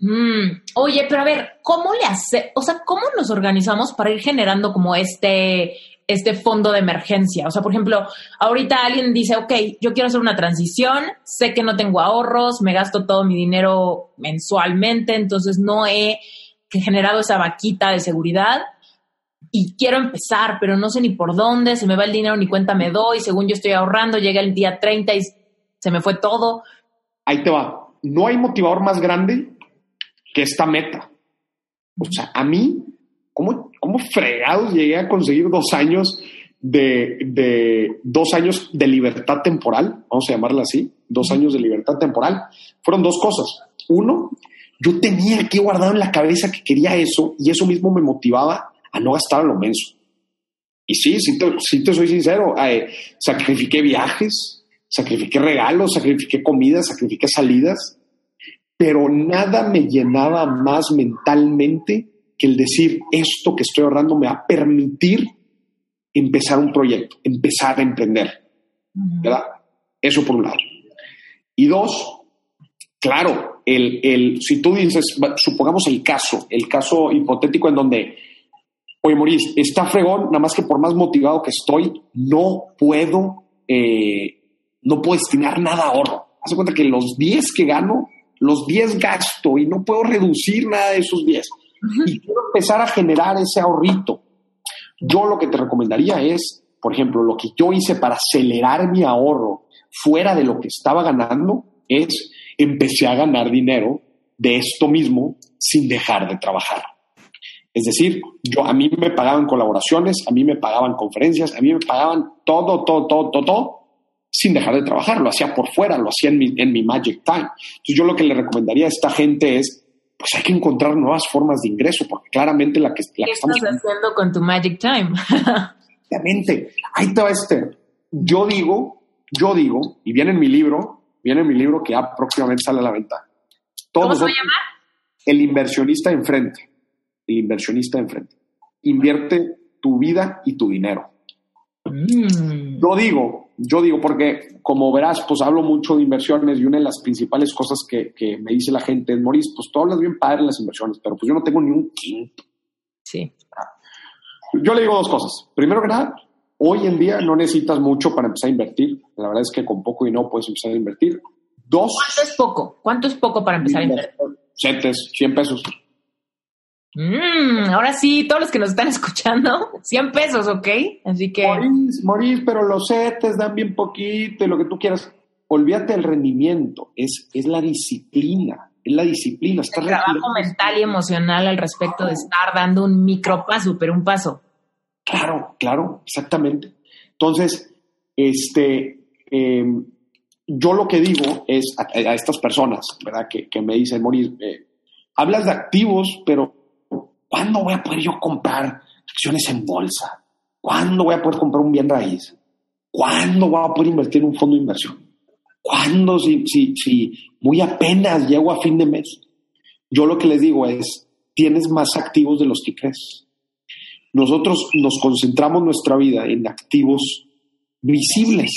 Mm, oye, pero a ver, ¿cómo le hace, o sea, cómo nos organizamos para ir generando como este, este fondo de emergencia? O sea, por ejemplo, ahorita alguien dice, ok, yo quiero hacer una transición, sé que no tengo ahorros, me gasto todo mi dinero mensualmente, entonces no he generado esa vaquita de seguridad y quiero empezar, pero no sé ni por dónde, se me va el dinero, ni cuenta me doy, según yo estoy ahorrando, llega el día 30 y se me fue todo. Ahí te va. No hay motivador más grande que esta meta. O sea, a mí, ¿cómo, cómo fregados llegué a conseguir dos años de, de, dos años de libertad temporal? Vamos a llamarla así, dos años de libertad temporal. Fueron dos cosas. Uno, yo tenía aquí guardado en la cabeza que quería eso y eso mismo me motivaba a no gastar a lo menso. Y sí, sí te, soy sincero, eh, sacrifiqué viajes, sacrifiqué regalos, sacrifiqué comidas, sacrifiqué salidas pero nada me llenaba más mentalmente que el decir esto que estoy ahorrando me va a permitir empezar un proyecto, empezar a emprender. ¿Verdad? Eso por un lado. Y dos, claro, el, el, si tú dices, supongamos el caso, el caso hipotético en donde, oye, Maurice, está fregón, nada más que por más motivado que estoy, no puedo, eh, no puedo destinar nada a ahorro. Haz cuenta que los 10 que gano los 10 gasto y no puedo reducir nada de esos 10. y quiero empezar a generar ese ahorrito. Yo lo que te recomendaría es, por ejemplo, lo que yo hice para acelerar mi ahorro fuera de lo que estaba ganando es empecé a ganar dinero de esto mismo sin dejar de trabajar. Es decir, yo, a mí me pagaban colaboraciones, a mí me pagaban conferencias, a mí me pagaban todo, todo, todo, todo, todo, sin dejar de trabajar. Lo hacía por fuera, lo hacía en mi, en mi Magic Time. Entonces yo lo que le recomendaría a esta gente es, pues hay que encontrar nuevas formas de ingreso, porque claramente la que, la ¿Qué que estamos... estás haciendo con tu Magic Time? Obviamente, ahí te va este. Yo digo, yo digo, y viene en mi libro, viene en mi libro que ya próximamente sale a la venta. Todos ¿Cómo se va a llamar? El inversionista enfrente. El inversionista enfrente. Invierte tu vida y tu dinero. Mm. Yo digo, yo digo, porque como verás, pues hablo mucho de inversiones y una de las principales cosas que, que me dice la gente es, Maurice, pues tú hablas bien padre en las inversiones, pero pues yo no tengo ni un quinto. Sí. Yo le digo dos cosas. Primero que nada, hoy en día no necesitas mucho para empezar a invertir. La verdad es que con poco y no puedes empezar a invertir. Dos, ¿Cuánto es poco? ¿Cuánto es poco para empezar a invertir? setes, 100 pesos. Mm, ahora sí, todos los que nos están escuchando, 100 pesos, ¿ok? Así que Morís, Morís, pero los setes dan bien poquito y lo que tú quieras. Olvídate del rendimiento, es, es la disciplina, es la disciplina. Estás el trabajo mental y emocional al respecto de estar dando un micropaso, pero un paso. Claro, claro, exactamente. Entonces, este, eh, yo lo que digo es a, a estas personas, ¿verdad? Que, que me dicen, Moris, eh, hablas de activos, pero ¿cuándo voy a poder yo comprar acciones en bolsa? ¿Cuándo voy a poder comprar un bien raíz? ¿Cuándo voy a poder invertir en un fondo de inversión? ¿Cuándo si, si, si muy apenas llego a fin de mes? Yo lo que les digo es, tienes más activos de los que crees. Nosotros nos concentramos nuestra vida en activos visibles.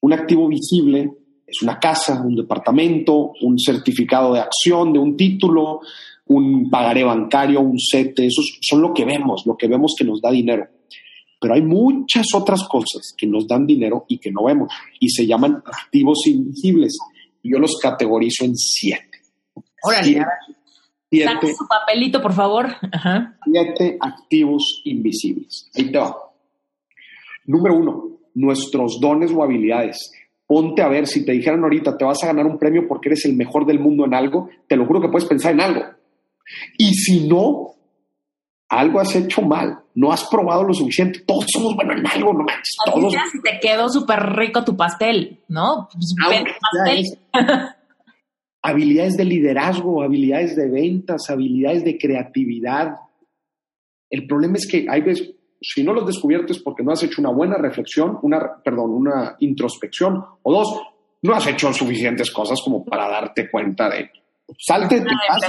Un activo visible es una casa, un departamento, un certificado de acción de un título, un pagaré bancario, un CETE. Esos son lo que vemos, lo que vemos que nos da dinero. Pero hay muchas otras cosas que nos dan dinero y que no vemos y se llaman activos invisibles. Yo los categorizo en siete. Órale, Siete, a ver, siete saque su papelito, por favor. Ajá. siete activos invisibles. Ahí te va. Número uno, nuestros dones o habilidades. Ponte a ver, si te dijeran ahorita te vas a ganar un premio porque eres el mejor del mundo en algo, te lo juro que puedes pensar en algo. Y si no, algo has hecho mal, no has probado lo suficiente. Todos somos buenos en algo, no manches, todos. si te quedó súper rico tu pastel, ¿no? Pues, pastel. habilidades de liderazgo, habilidades de ventas, habilidades de creatividad. El problema es que hay veces, si no los descubiertes porque no has hecho una buena reflexión, una, perdón, una introspección, o dos, no has hecho suficientes cosas como para darte cuenta de salte de tu casa.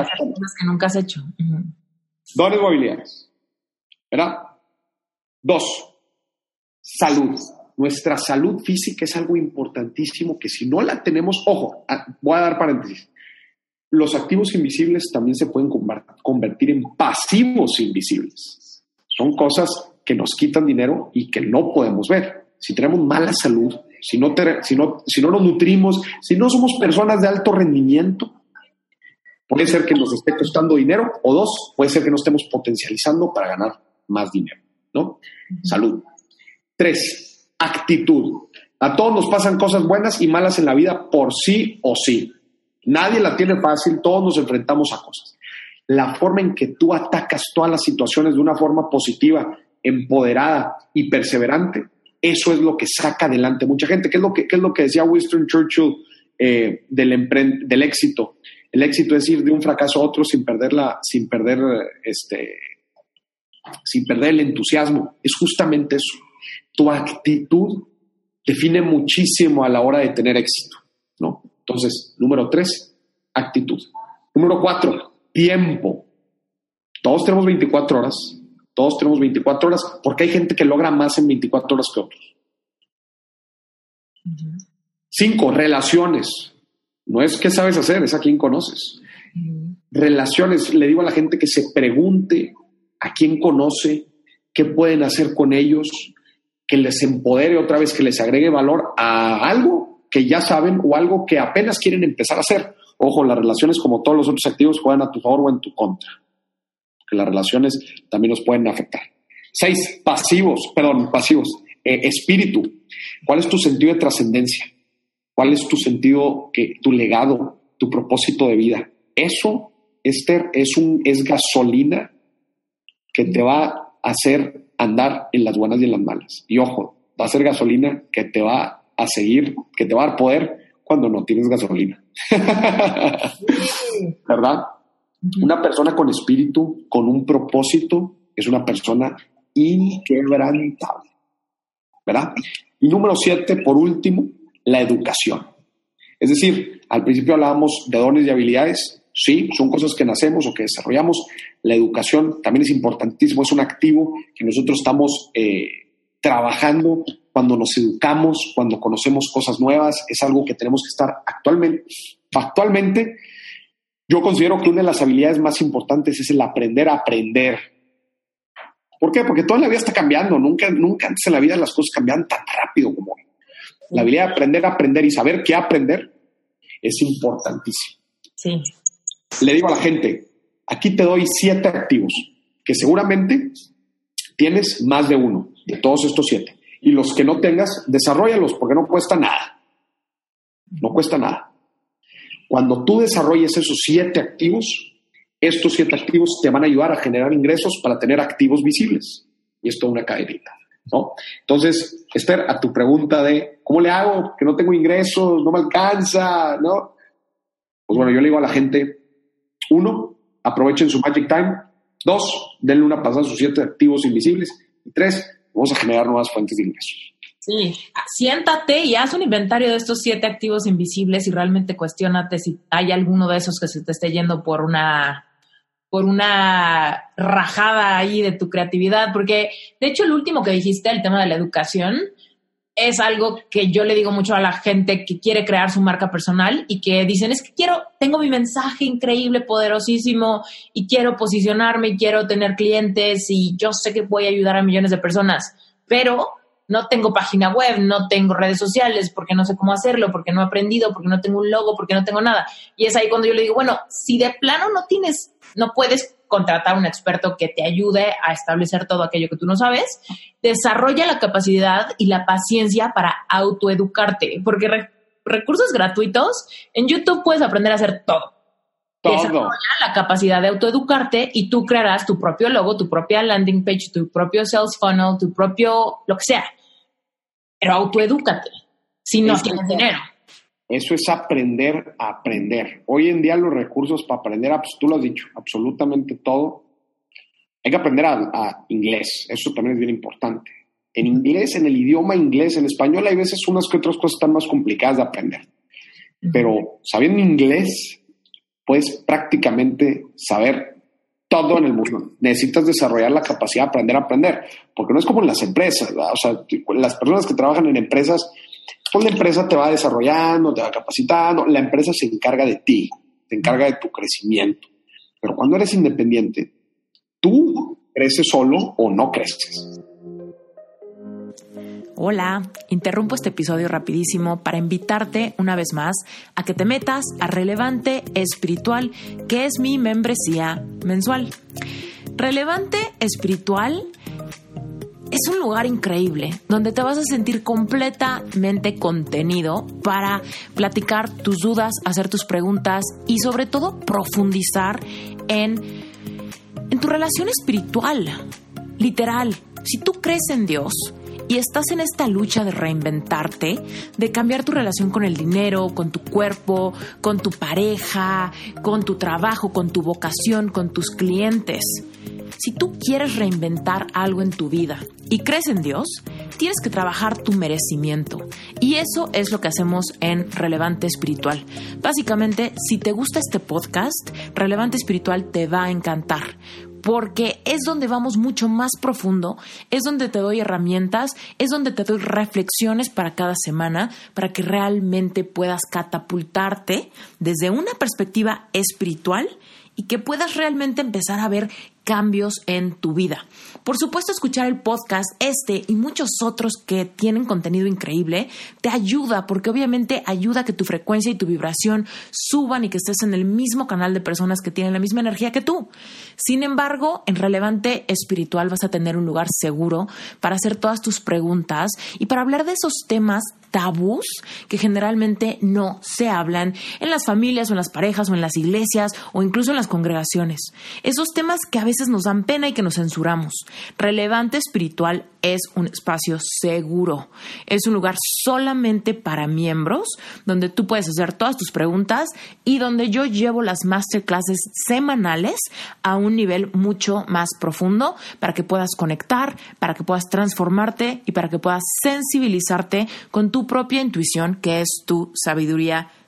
hacer cosas que nunca has hecho. Dones. ¿Verdad? Dos, salud. Nuestra salud física es algo importantísimo que si no la tenemos, ojo, ah, voy a dar paréntesis. Los activos invisibles también se pueden conver- convertir en pasivos invisibles. Son cosas que nos quitan dinero y que no podemos ver. Si tenemos mala salud, si no, te- si no, si no nos nutrimos, si no somos personas de alto rendimiento, Puede ser que nos esté costando dinero o dos, puede ser que no estemos potencializando para ganar más dinero, ¿no? Salud. Tres, actitud. A todos nos pasan cosas buenas y malas en la vida por sí o sí. Nadie la tiene fácil, todos nos enfrentamos a cosas. La forma en que tú atacas todas las situaciones de una forma positiva, empoderada y perseverante, eso es lo que saca adelante mucha gente. ¿Qué es lo que, qué es lo que decía Winston Churchill eh, del, del éxito? El éxito es ir de un fracaso a otro sin perder la, sin perder este, sin perder el entusiasmo. Es justamente eso. Tu actitud define muchísimo a la hora de tener éxito, ¿no? Entonces, número tres, actitud. Número cuatro, tiempo. Todos tenemos 24 horas. Todos tenemos 24 horas porque hay gente que logra más en 24 horas que otros. Cinco, relaciones. No es qué sabes hacer, es a quién conoces. Relaciones, le digo a la gente que se pregunte a quién conoce, qué pueden hacer con ellos, que les empodere otra vez, que les agregue valor a algo que ya saben o algo que apenas quieren empezar a hacer. Ojo, las relaciones, como todos los otros activos, juegan a tu favor o en tu contra. Que las relaciones también nos pueden afectar. Seis, pasivos, perdón, pasivos. Eh, espíritu. ¿Cuál es tu sentido de trascendencia? ¿Cuál es tu sentido, que, tu legado, tu propósito de vida? Eso, Esther, es, un, es gasolina que te va a hacer andar en las buenas y en las malas. Y ojo, va a ser gasolina que te va a seguir, que te va a dar poder cuando no tienes gasolina. ¿Verdad? Una persona con espíritu, con un propósito, es una persona inquebrantable. ¿Verdad? Y número siete, por último, la educación. Es decir, al principio hablábamos de dones y habilidades, sí, son cosas que nacemos o que desarrollamos. La educación también es importantísimo, es un activo que nosotros estamos eh, trabajando cuando nos educamos, cuando conocemos cosas nuevas, es algo que tenemos que estar actualmente, actualmente. Yo considero que una de las habilidades más importantes es el aprender a aprender. ¿Por qué? Porque toda la vida está cambiando, nunca, nunca antes en la vida las cosas cambian tan rápido como hoy. La habilidad de aprender a aprender y saber qué aprender es importantísimo. Sí. Le digo a la gente, aquí te doy siete activos que seguramente tienes más de uno de todos estos siete. Y los que no tengas, desarrollalos porque no cuesta nada. No cuesta nada. Cuando tú desarrolles esos siete activos, estos siete activos te van a ayudar a generar ingresos para tener activos visibles. Y esto es una cadenita. ¿no? Entonces, Esther, a tu pregunta de cómo le hago, que no tengo ingresos, no me alcanza, ¿no? Pues bueno, yo le digo a la gente, uno, aprovechen su Magic Time. Dos, denle una pasada a sus siete activos invisibles. Y tres, vamos a generar nuevas fuentes de ingresos. Sí, siéntate y haz un inventario de estos siete activos invisibles y realmente cuestionate si hay alguno de esos que se te esté yendo por una por una rajada ahí de tu creatividad, porque de hecho el último que dijiste, el tema de la educación, es algo que yo le digo mucho a la gente que quiere crear su marca personal y que dicen, es que quiero, tengo mi mensaje increíble, poderosísimo y quiero posicionarme y quiero tener clientes y yo sé que voy a ayudar a millones de personas, pero no tengo página web, no tengo redes sociales, porque no sé cómo hacerlo, porque no he aprendido, porque no tengo un logo, porque no tengo nada. Y es ahí cuando yo le digo, bueno, si de plano no tienes, no puedes contratar a un experto que te ayude a establecer todo aquello que tú no sabes, desarrolla la capacidad y la paciencia para autoeducarte, porque recursos gratuitos, en YouTube puedes aprender a hacer todo. Desarrolla la capacidad de autoeducarte y tú crearás tu propio logo, tu propia landing page, tu propio sales funnel, tu propio lo que sea. Pero autoedúcate si no tienes dinero. Eso es aprender a aprender. Hoy en día los recursos para aprender, pues tú lo has dicho, absolutamente todo. Hay que aprender a, inglés, eso también es bien importante. En inglés, en el idioma inglés, en español hay veces unas que otras cosas están más complicadas de aprender. Pero sabiendo inglés, puedes prácticamente saber todo en el mundo. Necesitas desarrollar la capacidad de aprender a aprender, porque no es como en las empresas. O sea, las personas que trabajan en empresas, pues la empresa te va desarrollando, te va capacitando, la empresa se encarga de ti, se encarga de tu crecimiento. Pero cuando eres independiente, tú creces solo o no creces. Hola, interrumpo este episodio rapidísimo para invitarte una vez más a que te metas a Relevante Espiritual, que es mi membresía mensual. Relevante Espiritual es un lugar increíble donde te vas a sentir completamente contenido para platicar tus dudas, hacer tus preguntas y sobre todo profundizar en, en tu relación espiritual. Literal, si tú crees en Dios, y estás en esta lucha de reinventarte, de cambiar tu relación con el dinero, con tu cuerpo, con tu pareja, con tu trabajo, con tu vocación, con tus clientes. Si tú quieres reinventar algo en tu vida y crees en Dios, tienes que trabajar tu merecimiento. Y eso es lo que hacemos en Relevante Espiritual. Básicamente, si te gusta este podcast, Relevante Espiritual te va a encantar porque es donde vamos mucho más profundo, es donde te doy herramientas, es donde te doy reflexiones para cada semana, para que realmente puedas catapultarte desde una perspectiva espiritual y que puedas realmente empezar a ver cambios en tu vida. Por supuesto, escuchar el podcast, este y muchos otros que tienen contenido increíble, te ayuda porque obviamente ayuda a que tu frecuencia y tu vibración suban y que estés en el mismo canal de personas que tienen la misma energía que tú. Sin embargo, en Relevante Espiritual vas a tener un lugar seguro para hacer todas tus preguntas y para hablar de esos temas tabús que generalmente no se hablan en las familias o en las parejas o en las iglesias o incluso en las congregaciones. Esos temas que a veces nos dan pena y que nos censuramos. Relevante espiritual es un espacio seguro. Es un lugar solamente para miembros donde tú puedes hacer todas tus preguntas y donde yo llevo las masterclasses semanales a un nivel mucho más profundo para que puedas conectar, para que puedas transformarte y para que puedas sensibilizarte con tu propia intuición que es tu sabiduría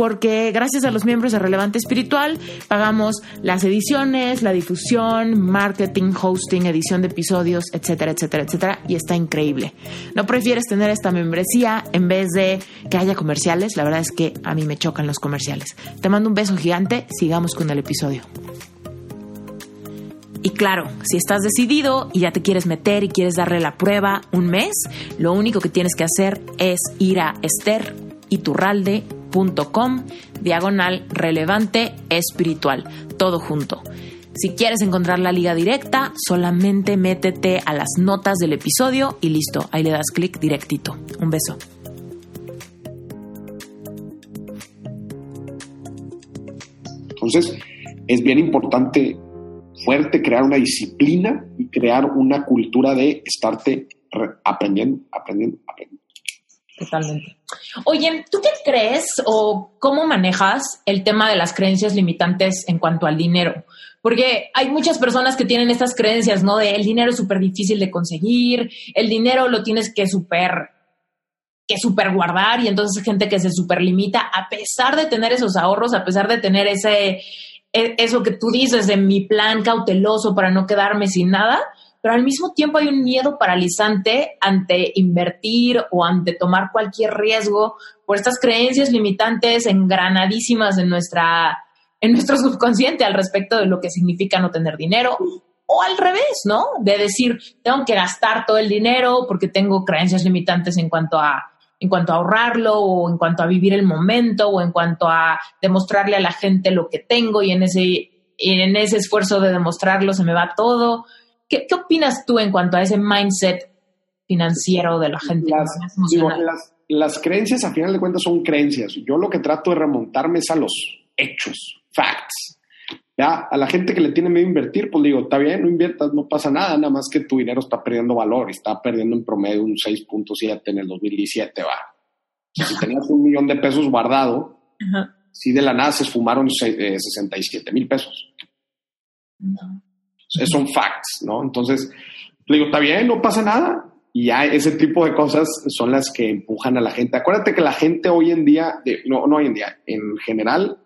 porque gracias a los miembros de Relevante Espiritual pagamos las ediciones, la difusión, marketing, hosting, edición de episodios, etcétera, etcétera, etcétera, y está increíble. ¿No prefieres tener esta membresía en vez de que haya comerciales? La verdad es que a mí me chocan los comerciales. Te mando un beso gigante, sigamos con el episodio. Y claro, si estás decidido y ya te quieres meter y quieres darle la prueba un mes, lo único que tienes que hacer es ir a Esther Iturralde diagonal relevante espiritual, todo junto. Si quieres encontrar la liga directa, solamente métete a las notas del episodio y listo, ahí le das clic directito. Un beso. Entonces, es bien importante, fuerte, crear una disciplina y crear una cultura de estarte aprendiendo, aprendiendo, aprendiendo. Totalmente. Oye, ¿tú qué crees o cómo manejas el tema de las creencias limitantes en cuanto al dinero? Porque hay muchas personas que tienen estas creencias, ¿no? De el dinero es súper difícil de conseguir, el dinero lo tienes que súper que super guardar y entonces gente que se super limita a pesar de tener esos ahorros, a pesar de tener ese e, eso que tú dices de mi plan cauteloso para no quedarme sin nada, pero al mismo tiempo hay un miedo paralizante ante invertir o ante tomar cualquier riesgo por estas creencias limitantes engranadísimas en nuestra en nuestro subconsciente al respecto de lo que significa no tener dinero o al revés, ¿no? De decir, tengo que gastar todo el dinero porque tengo creencias limitantes en cuanto a en cuanto a ahorrarlo o en cuanto a vivir el momento o en cuanto a demostrarle a la gente lo que tengo y en ese en ese esfuerzo de demostrarlo se me va todo. ¿Qué, opinas tú en cuanto a ese mindset financiero de la gente? Las, creencias, a final de cuentas, son creencias. Yo lo que trato de remontarme es a los hechos, facts. Ya, a la gente que le tiene miedo a invertir, pues digo, está bien, no inviertas, no pasa nada, nada más que tu dinero está perdiendo valor, está perdiendo en promedio un 6.7 en el 2017, va. si tenías un millón de pesos guardado, si de la nada se esfumaron 67 eh, mil pesos. No son facts, ¿no? Entonces, le digo, está bien, no pasa nada. Y ya ese tipo de cosas son las que empujan a la gente. Acuérdate que la gente hoy en día, no, no hoy en día, en general,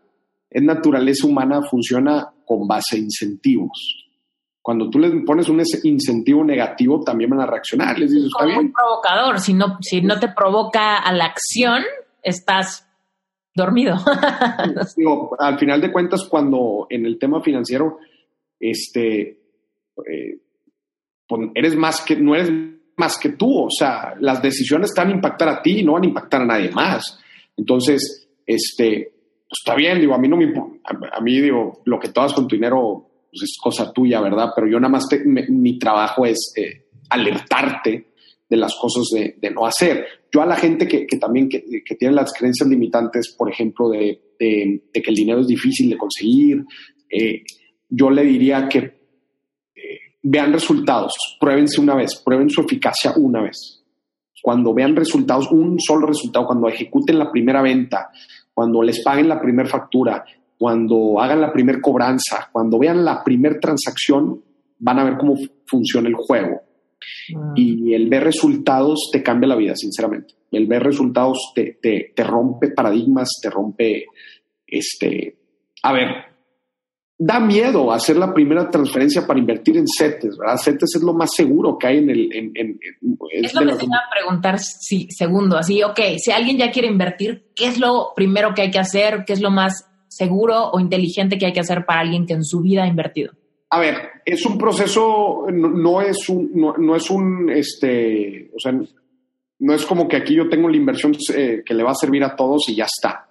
en naturaleza humana funciona con base a incentivos. Cuando tú les pones un incentivo negativo, también van a reaccionar. Les dices, está bien. un provocador. Si no, si no te provoca a la acción, estás dormido. al final de cuentas, cuando en el tema financiero, este, eh, pues, eres más que, no eres más que tú, o sea, las decisiones te van a impactar a ti y no van a impactar a nadie más. Entonces, este, pues, está bien, digo, a mí no me a, a mí digo, lo que tú hagas con tu dinero pues, es cosa tuya, ¿verdad? Pero yo nada más, mi trabajo es eh, alertarte de las cosas de, no hacer. Yo a la gente que, también que, tiene las creencias limitantes, por ejemplo, de, que el dinero es difícil de conseguir, eh, yo le diría que eh, vean resultados, pruébense una vez, prueben su eficacia una vez. Cuando vean resultados, un solo resultado, cuando ejecuten la primera venta, cuando les paguen la primera factura, cuando hagan la primera cobranza, cuando vean la primera transacción, van a ver cómo funciona el juego. Y el ver resultados te cambia la vida, sinceramente. El ver resultados te, te, rompe paradigmas, te rompe, este, a ver, da miedo hacer la primera transferencia para invertir en CETES, ¿verdad? CETES es lo más seguro que hay en el... En, es, lo que te iba a preguntar, sí, segundo, así, ok, si alguien ya quiere invertir, ¿qué es lo primero que hay que hacer? ¿Qué es lo más seguro o inteligente que hay que hacer para alguien que en su vida ha invertido? A ver, es un proceso, no, es un, no, es un, este, o sea, no es como que aquí yo tengo la inversión eh, que le va a servir a todos y ya está.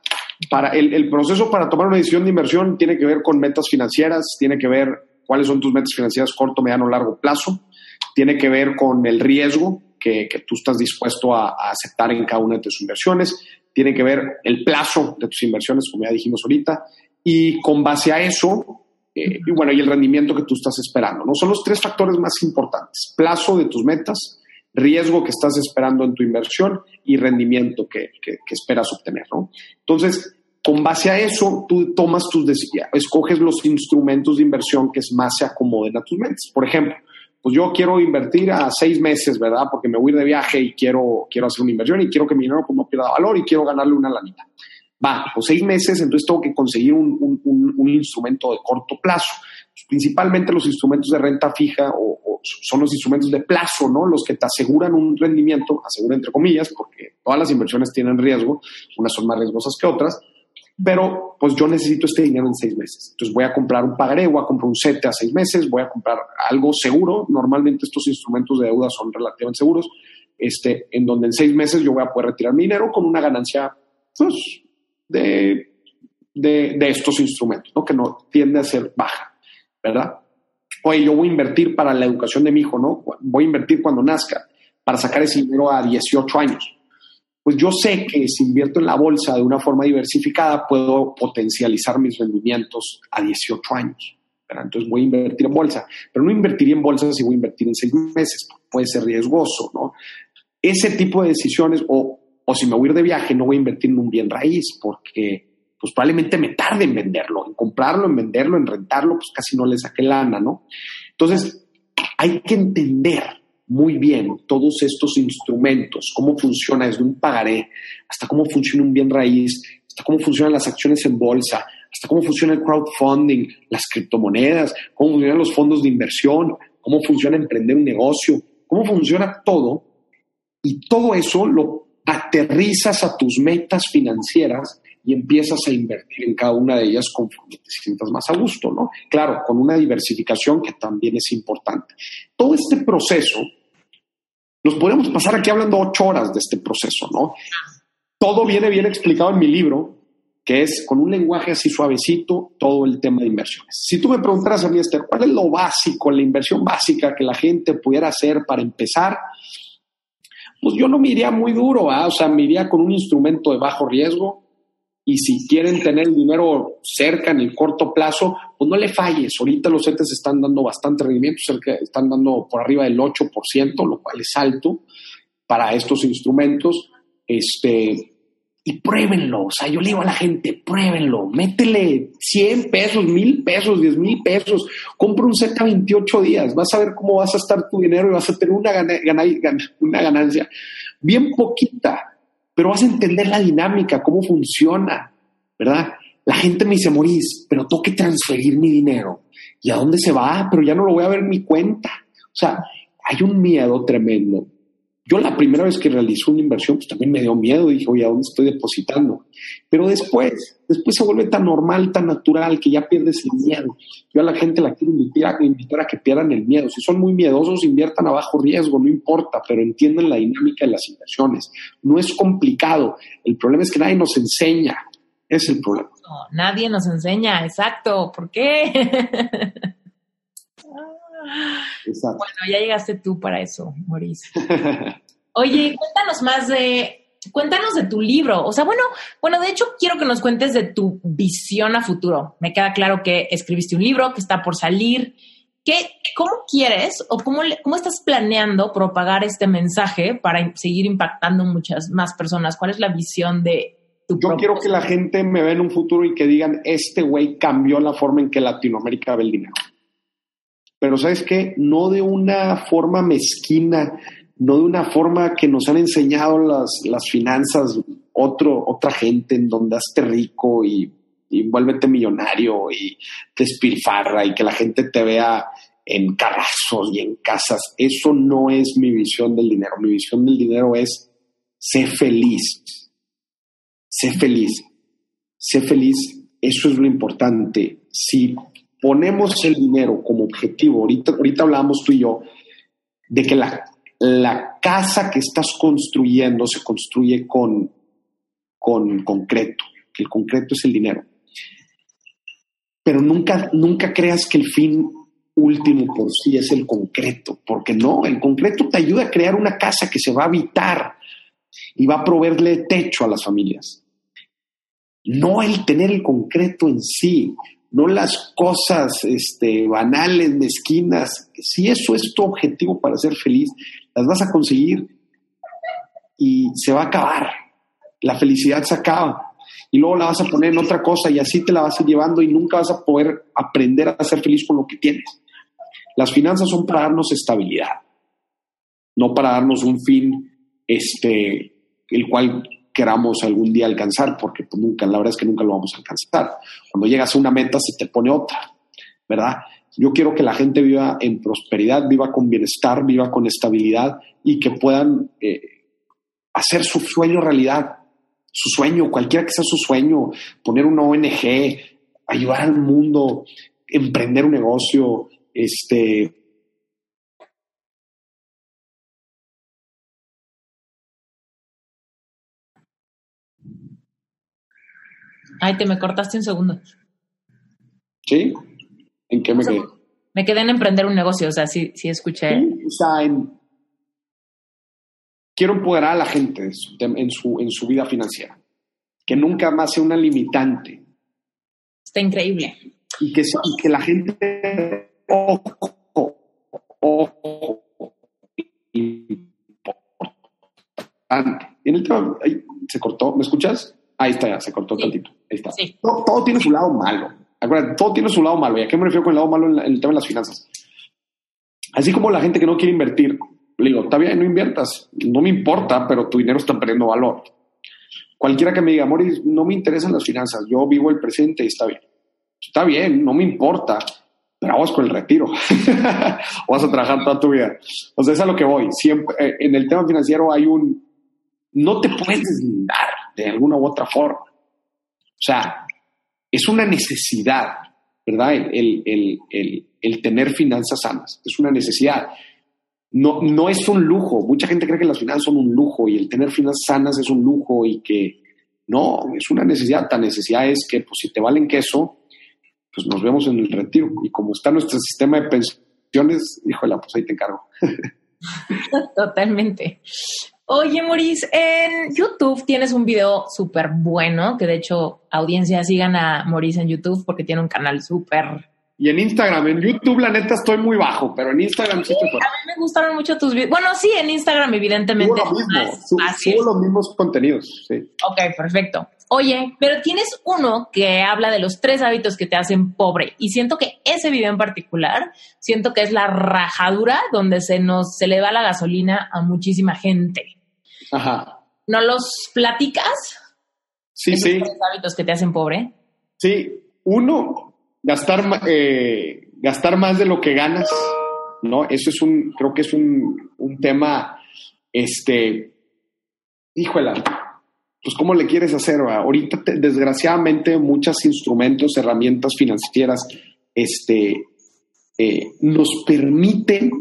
Para el, proceso para tomar una decisión de inversión tiene que ver con metas financieras, tiene que ver cuáles son tus metas financieras corto, mediano, largo plazo, tiene que ver con el riesgo que, que tú estás dispuesto a, a, aceptar en cada una de tus inversiones, tiene que ver el plazo de tus inversiones, como ya dijimos ahorita, y con base a eso, eh, y bueno, y el rendimiento que tú estás esperando, ¿no? Son los tres factores más importantes. Plazo de tus metas, riesgo que estás esperando en tu inversión y rendimiento que, que, esperas obtener, ¿no? Entonces, con base a eso, tú tomas tus decisiones, escoges los instrumentos de inversión que más se acomoden a tus metas. Por ejemplo, pues yo quiero invertir a seis meses, ¿verdad? Porque me voy de viaje y quiero, quiero hacer una inversión y quiero que mi dinero pues, no pierda valor y quiero ganarle una lanita va, pues seis meses, entonces tengo que conseguir un, instrumento de corto plazo. Principalmente los instrumentos de renta fija o, son los instrumentos de plazo, ¿no? Los que te aseguran un rendimiento, aseguran entre comillas, porque todas las inversiones tienen riesgo, unas son más riesgosas que otras, pero pues yo necesito este dinero en seis meses. Entonces voy a comprar un pagaré, voy a comprar un CETE a seis meses, voy a comprar algo seguro. Normalmente estos instrumentos de deuda son relativamente seguros, este, en donde en seis meses yo voy a poder retirar mi dinero con una ganancia, pues, de, de, estos instrumentos, ¿no? que no tiende a ser baja, ¿verdad? Oye, yo voy a invertir para la educación de mi hijo, ¿no? Voy a invertir cuando nazca para sacar ese dinero a 18 años. Pues yo sé que si invierto en la bolsa de una forma diversificada, puedo potencializar mis rendimientos a 18 años. ¿verdad? Entonces voy a invertir en bolsa, pero no invertiría en bolsa si voy a invertir en seis meses, puede ser riesgoso, ¿no? Ese tipo de decisiones o o si me voy a ir de viaje, no voy a invertir en un bien raíz porque pues probablemente me tarde en venderlo, en comprarlo, en venderlo, en rentarlo, pues casi no le saqué lana, ¿no? Entonces, hay que entender muy bien todos estos instrumentos, cómo funciona desde un pagaré hasta cómo funciona un bien raíz, hasta cómo funcionan las acciones en bolsa, hasta cómo funciona el crowdfunding, las criptomonedas, cómo funcionan los fondos de inversión, cómo funciona emprender un negocio, cómo funciona todo. Y todo eso lo aterrizas a tus metas financieras y empiezas a invertir en cada una de ellas conforme te sientas más a gusto, ¿no? Claro, con una diversificación que también es importante. Todo este proceso, nos podemos pasar aquí hablando ocho horas de este proceso, ¿no? Todo viene bien explicado en mi libro, que es con un lenguaje así suavecito, todo el tema de inversiones. Si tú me preguntaras a mí, Esther, ¿cuál es lo básico, la inversión básica que la gente pudiera hacer para empezar? pues yo no me iría muy duro, o sea, me iría con un instrumento de bajo riesgo y si quieren tener el dinero cerca en el corto plazo, pues no le falles. Ahorita los CETES están dando bastante rendimiento, están dando por arriba del 8%, lo cual es alto para estos instrumentos. Este, y pruébenlo. O sea, yo le digo a la gente, pruébenlo, métele 100 pesos, 1000 pesos, 10 mil pesos, compra un a 28 días, vas a ver cómo vas a estar tu dinero y vas a tener una, una ganancia bien poquita, pero vas a entender la dinámica, cómo funciona, ¿verdad? La gente me dice, Morís, pero tengo que transferir mi dinero. ¿Y a dónde se va? Pero ya no lo voy a ver en mi cuenta. O sea, hay un miedo tremendo Yo la primera vez que realicé una inversión, pues también me dio miedo, dije, oye, ¿a dónde estoy depositando? Pero después, después se vuelve tan normal, tan natural, que ya pierdes el miedo. Yo a la gente la quiero invitar, a, que pierdan el miedo. Si son muy miedosos, inviertan a bajo riesgo, no importa, pero entiendan la dinámica de las inversiones. No es complicado. El problema es que nadie nos enseña. Es el problema. No, nadie nos enseña, exacto. ¿Por qué? Bueno, ya llegaste tú para eso, Mauricio. Oye, cuéntanos más de, cuéntanos de tu libro. O sea, bueno, bueno, de hecho quiero que nos cuentes de tu visión a futuro. Me queda claro que escribiste un libro que está por salir. ¿Qué, ¿Cómo quieres o cómo, cómo estás planeando propagar este mensaje para seguir impactando muchas más personas? ¿Cuál es la visión de tu Yo quiero que la gente me vea en un futuro y que digan, este güey cambió la forma en que Latinoamérica ve el dinero pero sabes qué, no de una forma mezquina, no de una forma que nos han enseñado las, las finanzas otro, otra gente en donde hazte rico y, y vuélvete millonario y te espilfarra y que la gente te vea en carrazos y en casas. Eso no es mi visión del dinero. Mi visión del dinero es sé feliz. Sé feliz. Sé feliz. Eso es lo importante. Si ponemos el dinero como objetivo, ahorita, ahorita hablamos tú y yo, de que la, casa que estás construyendo se construye con, con concreto, que el concreto es el dinero. Pero nunca, nunca creas que el fin último por sí es el concreto, porque no, el concreto te ayuda a crear una casa que se va a habitar y va a proveerle techo a las familias. No el tener el concreto en sí, no las cosas este, banales, mezquinas. Si eso es tu objetivo para ser feliz, las vas a conseguir y se va a acabar. La felicidad se acaba. Y luego la vas a poner en otra cosa y así te la vas a ir llevando y nunca vas a poder aprender a ser feliz con lo que tienes. Las finanzas son para darnos estabilidad, no para darnos un fin, este, el cual queramos algún día alcanzar, porque pues, nunca, la verdad es que nunca lo vamos a alcanzar. Cuando llegas a una meta se te pone otra, ¿verdad? Yo quiero que la gente viva en prosperidad, viva con bienestar, viva con estabilidad y que puedan eh, hacer su sueño realidad, su sueño, cualquiera que sea su sueño, poner una ONG, ayudar al mundo, emprender un negocio, este, Ay, te me cortaste un segundo. ¿Sí? ¿En qué me quedé? Me quedé en emprender un negocio, o sea, sí, sí escuché. o sea, quiero empoderar a la gente en su, en su vida financiera. Que nunca más sea una limitante. Está increíble. Y que, y que la gente. Ojo, ojo, importante. En el tema, se cortó, ¿me escuchas? Ahí está, ya, se cortó tantito. Ahí está. Todo, tiene su lado malo. Acuérdate, todo tiene su lado malo. ¿Y a qué me refiero con el lado malo en, el tema de las finanzas? Así como la gente que no quiere invertir, le digo, está bien, no inviertas, no me importa, pero tu dinero está perdiendo valor. Cualquiera que me diga, Moris, no me interesan las finanzas, yo vivo el presente y está bien. Está bien, no me importa, pero vamos con el retiro. o vas a trabajar toda tu vida. O sea, es a lo que voy. Siempre, eh, en el tema financiero hay un, no te puedes deslindar de alguna u otra forma. O sea, es una necesidad, ¿verdad? El, el, tener finanzas sanas, es una necesidad. No, no es un lujo. Mucha gente cree que las finanzas son un lujo y el tener finanzas sanas es un lujo y que no, es una necesidad. La necesidad es que pues, si te valen queso, pues nos vemos en el retiro. Y como está nuestro sistema de pensiones, híjole, pues ahí te encargo. Totalmente. Oye, Maurice, en YouTube tienes un video súper bueno, que de hecho, audiencia, sigan a Maurice en YouTube porque tiene un canal súper... Y en Instagram, en YouTube la neta estoy muy bajo, pero en Instagram sí, estoy A mí me gustaron mucho tus videos. Bueno, sí, en Instagram evidentemente. Subo los mismos contenidos, sí. Ok, perfecto. Oye, pero tienes uno que habla de los tres hábitos que te hacen pobre y siento que ese video en particular, siento que es la rajadura donde se nos se le va la gasolina a muchísima gente. Ajá. ¿No los platicas? Sí, sí. Tres hábitos que te hacen pobre. Sí, uno, gastar eh, gastar más de lo que ganas, ¿no? Eso es un, creo que es un, un tema este, híjole, pues ¿cómo le quieres hacer? Ahorita, desgraciadamente, muchos instrumentos, herramientas financieras, este, eh, nos permiten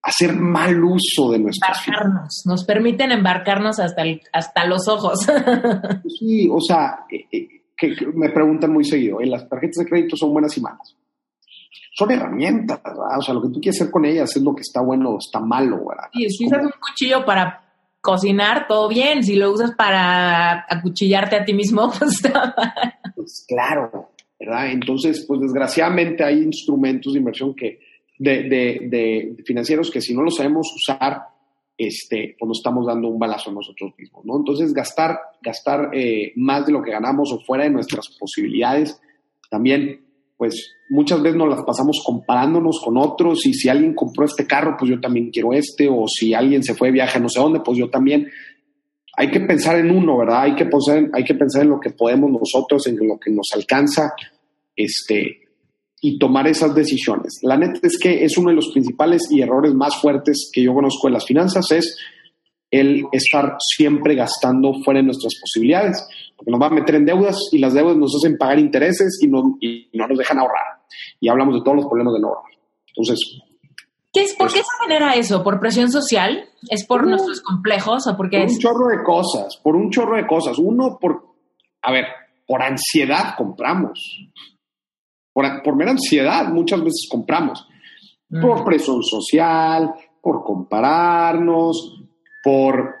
hacer mal uso de nuestros embarcarnos, nos permiten embarcarnos hasta, hasta los ojos. sí, o sea, eh, eh, que, me preguntan muy seguido, ¿las tarjetas de crédito son buenas y malas? Son herramientas, ¿verdad? O sea, lo que tú quieres hacer con ellas es lo que está bueno o está malo, ¿verdad? Sí, si usas un cuchillo para cocinar, todo bien. Si lo usas para acuchillarte a ti mismo, pues. Pues claro, ¿verdad? Entonces, pues desgraciadamente hay instrumentos de inversión que de, de, financieros que si no los sabemos usar, este, pues nos estamos dando un balazo a nosotros mismos, ¿no? Entonces, gastar, gastar eh, más de lo que ganamos o fuera de nuestras posibilidades, también, pues muchas veces nos las pasamos comparándonos con otros y si alguien compró este carro, pues yo también quiero este, o si alguien se fue de viaje no sé dónde, pues yo también. Hay que pensar en uno, ¿verdad? Hay que pensar, hay que pensar en lo que podemos nosotros, en lo que nos alcanza, este, y tomar esas decisiones. La neta es que es uno de los principales y errores más fuertes que yo conozco en las finanzas, es el estar siempre gastando fuera de nuestras posibilidades, nos va a meter en deudas y las deudas nos hacen pagar intereses y no, y no nos dejan ahorrar. Y hablamos de todos los problemas de no ahorrar. Entonces... ¿Qué es, ¿Por qué se genera eso? ¿Por presión social? ¿Es por nuestros complejos o porque por es? un chorro de cosas, por un chorro de cosas. Uno, por, a ver, por ansiedad compramos. Por, mera ansiedad muchas veces compramos. Por mm. presión social, por compararnos, por,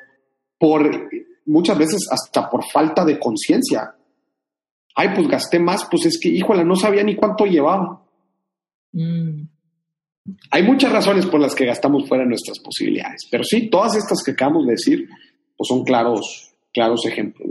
por muchas veces hasta por falta de conciencia. Ay, pues gasté más, pues es que, híjole, no sabía ni cuánto llevaba. Mm. Hay muchas razones por las que gastamos fuera de nuestras posibilidades, pero sí, todas estas que acabamos de decir, pues son claros, claros ejemplos.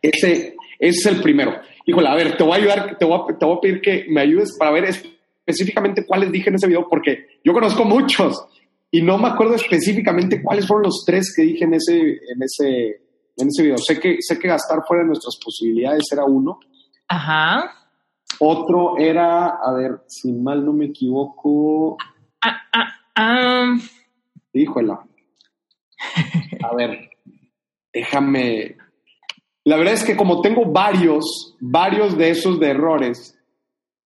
Ese, ese es el primero. Híjole, a ver, te voy a ayudar, te voy a, te voy a pedir que me ayudes para ver específicamente cuáles dije en ese video, porque yo conozco muchos y no me acuerdo específicamente cuáles fueron los tres que dije en ese, en ese, en ese video. Sé que, sé que gastar fuera de nuestras posibilidades era uno. Ajá. Otro era, a ver, si mal no me equivoco. Ah, ah, ah. Híjole. A ver, déjame, la verdad es que como tengo varios, varios de esos de errores,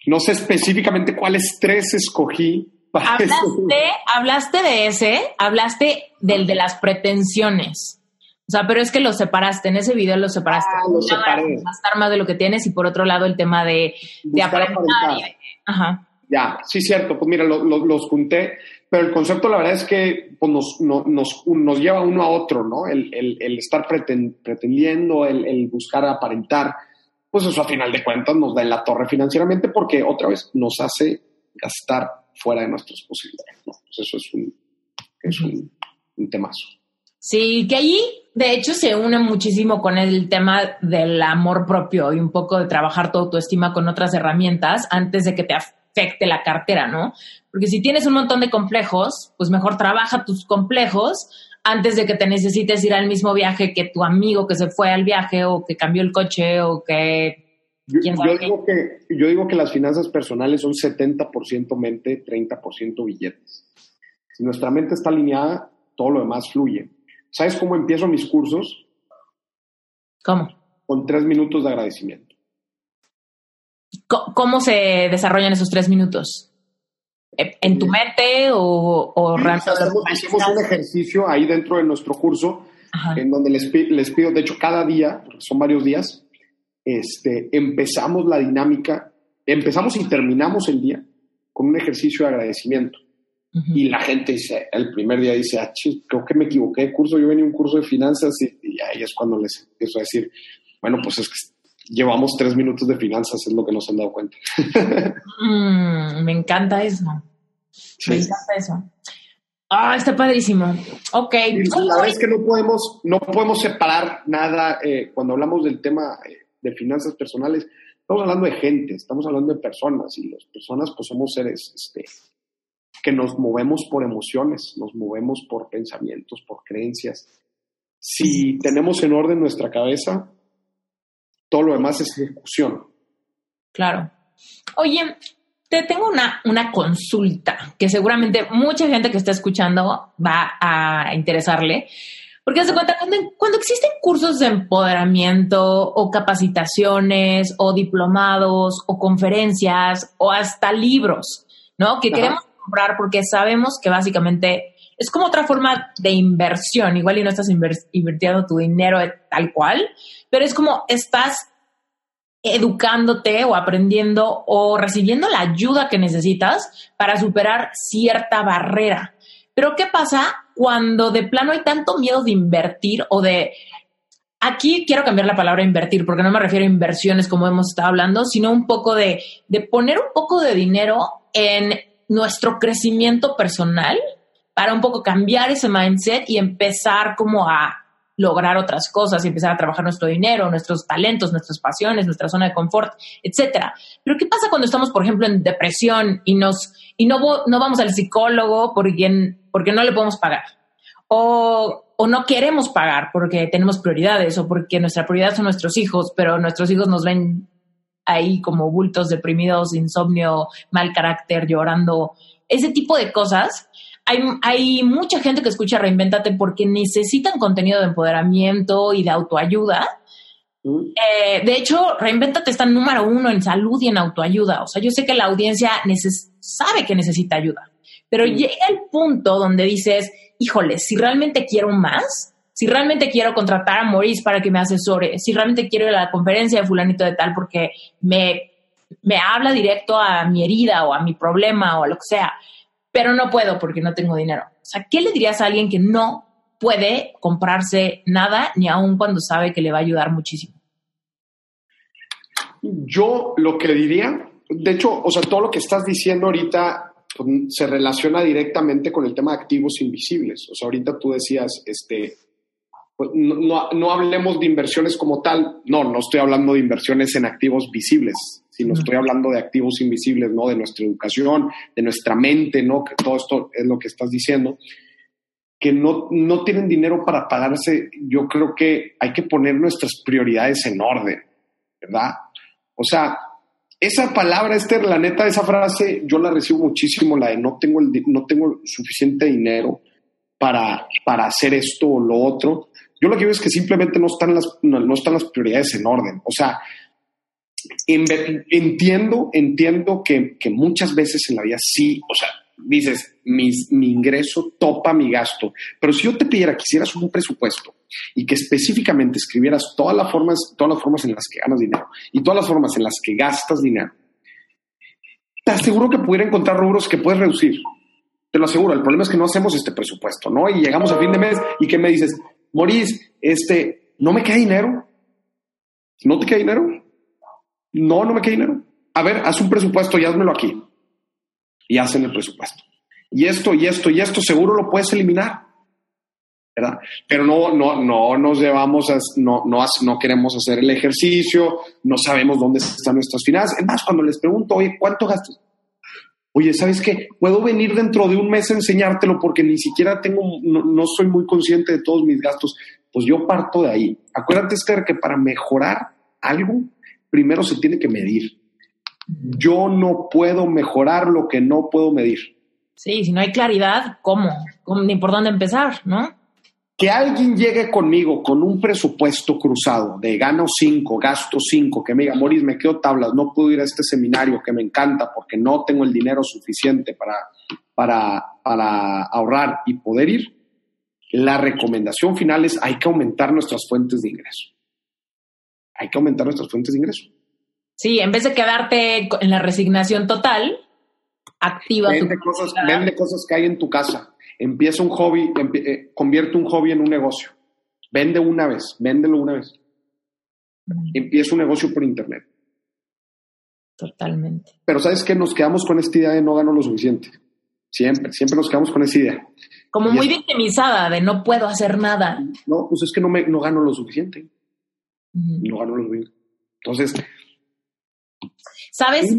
no sé específicamente cuáles tres escogí. Hablaste, hablaste de ese, hablaste del de las pretensiones. O sea, pero es que lo separaste, en ese video lo separaste. Ah, lo separé. Gastar más de lo que tienes y por otro lado el tema de, de aparentar. ajá. Ya, sí, cierto. Pues mira, los junté pero el concepto, la verdad es que pues, nos, nos, nos, lleva uno a otro, ¿no? El, el, estar pretendiendo, el, buscar aparentar, pues eso a final de cuentas nos da en la torre financieramente porque otra vez nos hace gastar fuera de nuestras posibilidades, ¿no? Pues eso es un, es un, un temazo. Sí, que allí de hecho se une muchísimo con el tema del amor propio y un poco de trabajar tu autoestima con otras herramientas antes de que te afecte la cartera, ¿no? Porque si tienes un montón de complejos, pues mejor trabaja tus complejos antes de que te necesites ir al mismo viaje que tu amigo que se fue al viaje o que cambió el coche o que... Yo, digo, que, yo digo que las finanzas personales son 70% mente, 30% billetes. Si nuestra mente está alineada, todo lo demás fluye. ¿Sabes cómo empiezo mis cursos? ¿Cómo? Con tres minutos de agradecimiento. ¿Cómo se desarrollan esos tres minutos? ¿En tu mente o, o hacemos, un ejercicio ahí dentro de nuestro curso en donde les, les, pido, de hecho, cada día, son varios días, este, empezamos la dinámica, empezamos y terminamos el día con un ejercicio de agradecimiento. Y la gente dice, el primer día dice, ah, creo que me equivoqué de curso, yo venía a un curso de finanzas y, y ahí es cuando les empiezo a decir, bueno, pues es que llevamos tres minutos de finanzas, es lo que nos han dado cuenta. Mm, me encanta eso. Me encanta eso. Ah, está padrísimo. Ok. la verdad es que no podemos, no podemos separar nada eh, cuando hablamos del tema eh, de finanzas personales. Estamos hablando de gente, estamos hablando de personas y las personas pues somos seres este, que nos movemos por emociones, nos movemos por pensamientos, por creencias. Si tenemos en orden nuestra cabeza, todo lo demás es ejecución. Claro. Oye, te tengo una, una consulta que seguramente mucha gente que está escuchando va a interesarle. Porque se cuenta, cuando, cuando, existen cursos de empoderamiento o capacitaciones o diplomados o conferencias o hasta libros, ¿no? Que queremos comprar porque sabemos que básicamente es como otra forma de inversión. Igual y no estás invirtiendo tu dinero tal cual, pero es como estás educándote o aprendiendo o recibiendo la ayuda que necesitas para superar cierta barrera. Pero ¿qué pasa cuando de plano hay tanto miedo de invertir o de... Aquí quiero cambiar la palabra invertir porque no me refiero a inversiones como hemos estado hablando, sino un poco de, de poner un poco de dinero en nuestro crecimiento personal para un poco cambiar ese mindset y empezar como a lograr otras cosas y empezar a trabajar nuestro dinero, nuestros talentos, nuestras pasiones, nuestra zona de confort, etcétera. Pero ¿qué pasa cuando estamos, por ejemplo, en depresión y nos y no, no vamos al psicólogo porque, porque no le podemos pagar? O, o no queremos pagar porque tenemos prioridades o porque nuestra prioridad son nuestros hijos, pero nuestros hijos nos ven ahí como bultos deprimidos, insomnio, mal carácter, llorando, ese tipo de cosas hay, mucha gente que escucha Reinventate porque necesitan contenido de empoderamiento y de autoayuda. Mm. Eh, de hecho, Reinventate está número uno en salud y en autoayuda. O sea, yo sé que la audiencia sabe que necesita ayuda, pero llega el punto donde dices, híjole, si realmente quiero más, si realmente quiero contratar a Maurice para que me asesore, si realmente quiero ir a la conferencia de fulanito de tal porque me, me habla directo a mi herida o a mi problema o a lo que sea, pero no puedo porque no tengo dinero. O sea, ¿qué le dirías a alguien que no puede comprarse nada ni aun cuando sabe que le va a ayudar muchísimo? Yo lo que diría, de hecho, o sea, todo lo que estás diciendo ahorita se relaciona directamente con el tema de activos invisibles. O sea, ahorita tú decías, este, pues, no, no, hablemos de inversiones como tal. No, no estoy hablando de inversiones en activos visibles sino estoy hablando de activos invisibles, ¿no? De nuestra educación, de nuestra mente, ¿no? Que todo esto es lo que estás diciendo. Que no, no tienen dinero para pagarse, yo creo que hay que poner nuestras prioridades en orden, ¿verdad? O sea, esa palabra, Esther, la neta, esa frase, yo la recibo muchísimo, la de no tengo, el, no tengo suficiente dinero para, para hacer esto o lo otro. Yo lo que veo es que simplemente no están las, no están las prioridades en orden. O sea, entiendo, entiendo que, muchas veces en la vida sí, o sea, dices, mi, ingreso topa mi gasto, pero si yo te pidiera que hicieras un presupuesto y que específicamente escribieras todas las formas, todas las formas en las que ganas dinero y todas las formas en las que gastas dinero, te aseguro que pudiera encontrar rubros que puedes reducir. Te lo aseguro. El problema es que no hacemos este presupuesto, ¿no? Y llegamos a fin de mes y que me dices, Maurice, este, no me queda dinero. ¿No te queda dinero? No, no me queda dinero. A ver, haz un presupuesto y házmelo aquí. Y hacen el presupuesto. Y esto, y esto, y esto, seguro lo puedes eliminar. ¿verdad? Pero no, no, no nos llevamos a, no, no, no queremos hacer el ejercicio, no sabemos dónde están nuestras finanzas. Es más, cuando les pregunto, oye, ¿cuánto gastas? Oye, ¿sabes qué? Puedo venir dentro de un mes a enseñártelo porque ni siquiera tengo, no, no soy muy consciente de todos mis gastos. Pues yo parto de ahí. Acuérdate, Esther, que para mejorar algo primero se tiene que medir. Yo no puedo mejorar lo que no puedo medir. Sí, si no hay claridad, ¿cómo? Ni por dónde empezar, ¿no? Que alguien llegue conmigo con un presupuesto cruzado de gano 5, gasto 5, que me diga, Moris, me quedo tablas, no puedo ir a este seminario que me encanta porque no tengo el dinero suficiente para, para, para ahorrar y poder ir. La recomendación final es hay que aumentar nuestras fuentes de ingreso hay que aumentar nuestras fuentes de ingreso. Sí, en vez de quedarte en la resignación total, activa vende tu cosas, Vende cosas que hay en tu casa. Empieza un hobby, eh, convierte un hobby en un negocio. Vende una vez, véndelo una vez. Empieza un negocio por internet. Totalmente. Pero ¿sabes qué? Nos quedamos con esta idea de no gano lo suficiente. Siempre, siempre nos quedamos con esa idea. Como muy victimizada de no puedo hacer nada. No, pues es que no, me, no gano lo suficiente no ganó los Wings. Entonces. ¿Sabes?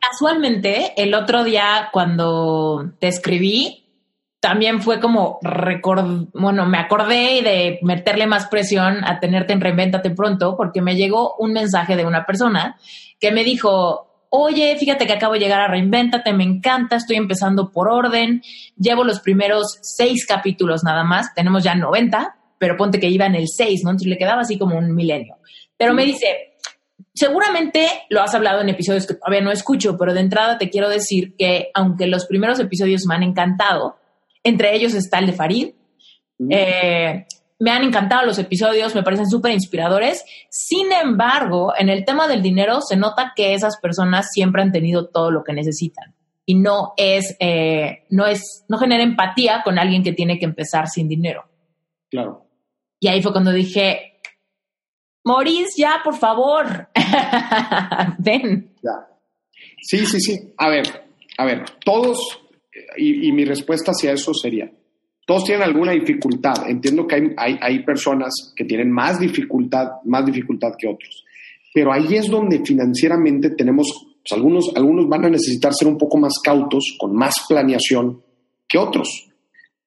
Casualmente, el otro día cuando te escribí, también fue como record, bueno, me acordé de meterle más presión a tenerte en Reinventate pronto, porque me llegó un mensaje de una persona que me dijo, oye, fíjate que acabo de llegar a Reinventate, me encanta, estoy empezando por orden, llevo los primeros seis capítulos nada más, tenemos ya 90, pero ponte que iba en el 6, ¿no? Entonces le quedaba así como un milenio. Pero me dice, seguramente lo has hablado en episodios que todavía no escucho, pero de entrada te quiero decir que aunque los primeros episodios me han encantado, entre ellos está el de Farid, eh, me han encantado los episodios, me parecen súper inspiradores. Sin embargo, en el tema del dinero se nota que esas personas siempre han tenido todo lo que necesitan y no es, eh, no es, no genera empatía con alguien que tiene que empezar sin dinero. Claro. Y ahí fue cuando dije, Maurice, ya, por favor, ven. Ya. Sí, sí, sí. A ver, a ver, todos, y, y mi respuesta hacia eso sería, todos tienen alguna dificultad. Entiendo que hay, hay, hay, personas que tienen más dificultad, más dificultad que otros. Pero ahí es donde financieramente tenemos, pues algunos, algunos van a necesitar ser un poco más cautos, con más planeación que otros.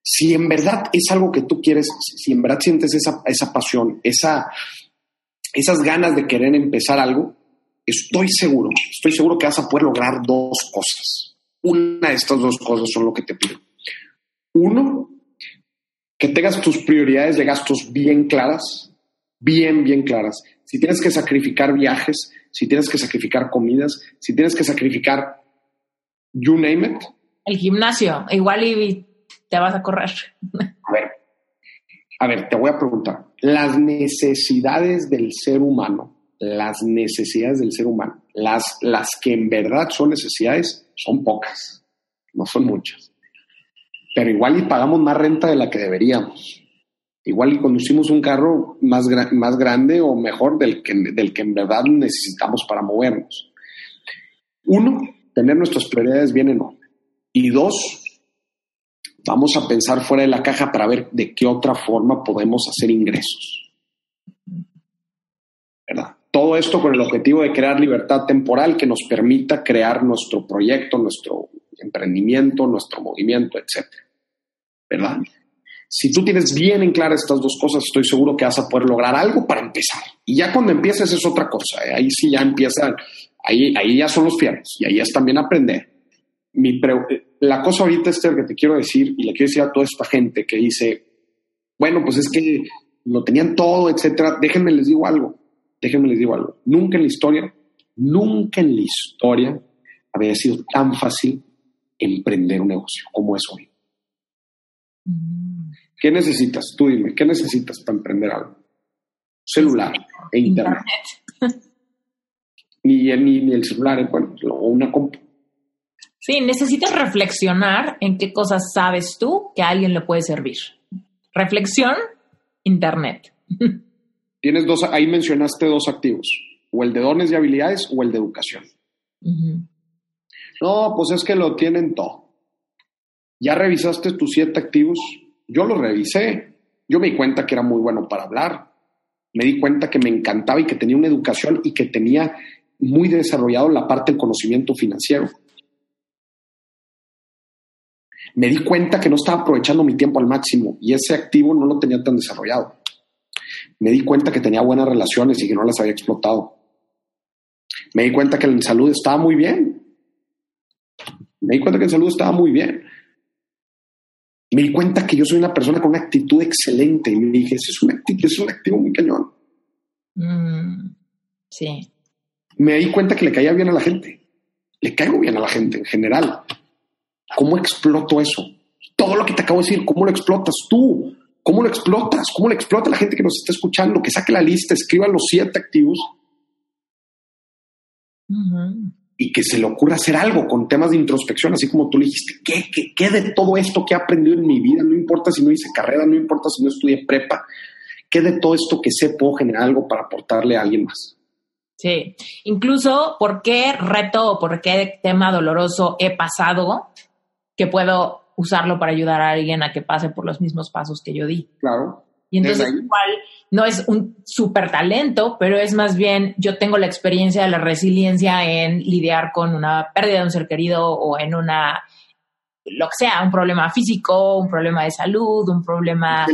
Si en verdad es algo que tú quieres, si en verdad sientes esa, esa pasión, esa, esas ganas de querer empezar algo, estoy seguro, estoy seguro que vas a poder lograr dos cosas. Una de estas dos cosas son lo que te pido. Uno, que tengas tus prioridades de gastos bien claras, bien, bien claras. Si tienes que sacrificar viajes, si tienes que sacrificar comidas, si tienes que sacrificar, you name it. El gimnasio, igual y te vas a correr. A ver, te voy a preguntar. Las necesidades del ser humano, las necesidades del ser humano, las, las que en verdad son necesidades, son pocas, no son muchas pero igual y pagamos más renta de la que deberíamos. Igual y conducimos un carro más, más grande o mejor del que, del que en verdad necesitamos para movernos. Uno, tener nuestras prioridades bien en orden. Y dos, vamos a pensar fuera de la caja para ver de qué otra forma podemos hacer ingresos. ¿Verdad? Todo esto con el objetivo de crear libertad temporal que nos permita crear nuestro proyecto, nuestro emprendimiento, nuestro movimiento, etcétera. ¿Verdad? Si tú tienes bien en claro estas dos cosas, estoy seguro que vas a poder lograr algo para empezar. Y ya cuando empieces es otra cosa. ¿eh? Ahí sí ya empiezan, ahí, ahí ya son los fierros y ahí es también aprender. Mi la cosa ahorita, Esther, que te quiero decir y le quiero decir a toda esta gente que dice, bueno, pues es que lo tenían todo, etcétera. Déjenme les digo algo. Déjenme les digo algo. Nunca en la historia, nunca en la historia había sido tan fácil emprender un negocio como es hoy. ¿Qué necesitas? Tú dime, ¿qué necesitas para emprender algo? Celular e internet. ni, ni, el celular, bueno, o una compu. Sí, necesitas reflexionar en qué cosas sabes tú que a alguien le puede servir. Reflexión, internet. Tienes dos, ahí mencionaste dos activos, o el de dones y habilidades o el de educación. No, pues es que lo tienen todo. ¿Ya revisaste tus siete activos? Yo los revisé. Yo me di cuenta que era muy bueno para hablar. Me di cuenta que me encantaba y que tenía una educación y que tenía muy desarrollado la parte del conocimiento financiero. Me di cuenta que no estaba aprovechando mi tiempo al máximo y ese activo no lo tenía tan desarrollado. Me di cuenta que tenía buenas relaciones y que no las había explotado. Me di cuenta que en salud estaba muy bien me di cuenta que en salud estaba muy bien. Me di cuenta que yo soy una persona con una actitud excelente. Y me dije, ese es un, activo, es un activo muy cañón. Mm, sí. Me di cuenta que le caía bien a la gente. Le caigo bien a la gente en general. ¿Cómo exploto eso? Todo lo que te acabo de decir, ¿cómo lo explotas tú? ¿Cómo lo explotas? ¿Cómo lo explota la gente que nos está escuchando? Que saque la lista, escriba los siete activos y que se le ocurra hacer algo con temas de introspección, así como tú le dijiste, ¿qué, qué, qué de todo esto que he aprendido en mi vida? No importa si no hice carrera, no importa si no estudié prepa, ¿qué de todo esto que sé puedo generar algo para aportarle a alguien más? Sí, incluso por qué reto o por qué tema doloroso he pasado que puedo usarlo para ayudar a alguien a que pase por los mismos pasos que yo di. Claro. Y entonces igual no es un súper talento, pero es más bien yo tengo la experiencia de la resiliencia en lidiar con una pérdida de un ser querido o en una, lo que sea, un problema físico, un problema de salud, un problema...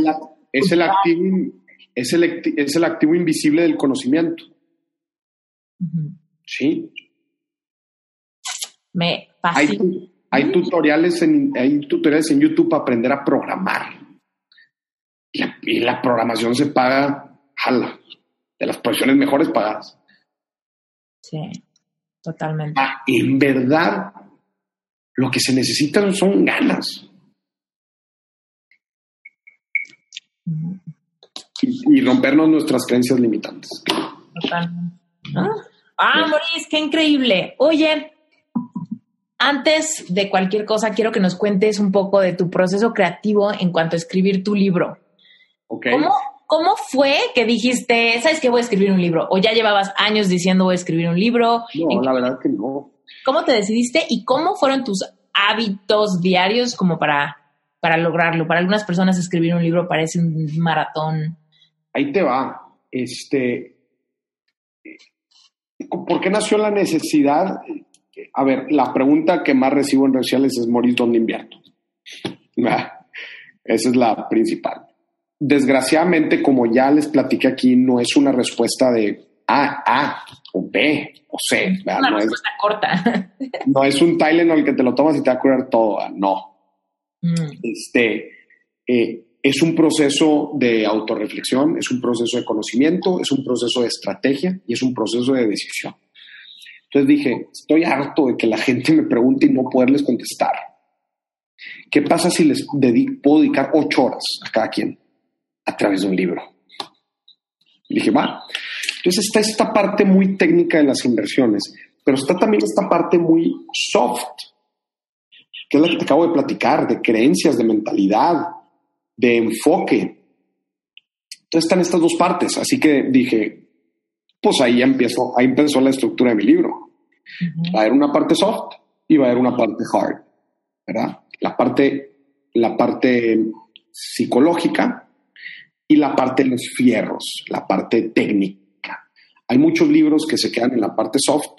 Es el, activo, es el, es el activo invisible del conocimiento. Sí. Me fascina. Hay tutoriales en, hay tutoriales en YouTube para aprender a programar. Y la, y la programación se paga, jala, de las profesiones mejores pagadas. Sí, totalmente. Ah, en verdad, lo que se necesitan son ganas. Y rompernos nuestras creencias limitantes. Totalmente. Ah, Ah, Maurice, qué increíble. Oye, antes de cualquier cosa, quiero que nos cuentes un poco de tu proceso creativo en cuanto a escribir tu libro. ¿Cómo, ¿Cómo fue que dijiste, sabes que voy a escribir un libro? ¿O ya llevabas años diciendo voy a escribir un libro? No, ¿En la verdad que no. ¿Cómo te decidiste y cómo fueron tus hábitos diarios como para, para lograrlo? Para algunas personas escribir un libro parece un maratón. Ahí te va. Este, ¿Por qué nació la necesidad? A ver, la pregunta que más recibo en redes sociales es, Moris, ¿dónde invierto? Ah, Esa es la principal. Desgraciadamente, como ya les platiqué aquí, no es una respuesta de A, A, o B, o C. ¿verdad? Una No, es, respuesta corta. no es un Tylenol que te lo tomas y te va a curar todo. No. Mm, este, eh, es un proceso de autorreflexión, es un proceso de conocimiento, es un proceso de estrategia y es un proceso de decisión. Entonces dije, estoy harto de que la gente me pregunte y no poderles contestar. ¿Qué pasa si les dedico, puedo dedicar ocho horas a cada quien a través de un libro? Y dije, va. Entonces está esta parte muy técnica de las inversiones, pero está también esta parte muy soft, que es la que te acabo de platicar, de creencias, de mentalidad, de enfoque. Entonces están estas dos partes, así que dije, pues ahí empiezo, ahí empezó la estructura de mi libro. Va a haber una parte soft y va a haber una parte hard, ¿verdad? La parte, la parte psicológica y la parte de los fierros, la parte técnica. Hay muchos libros que se quedan en la parte soft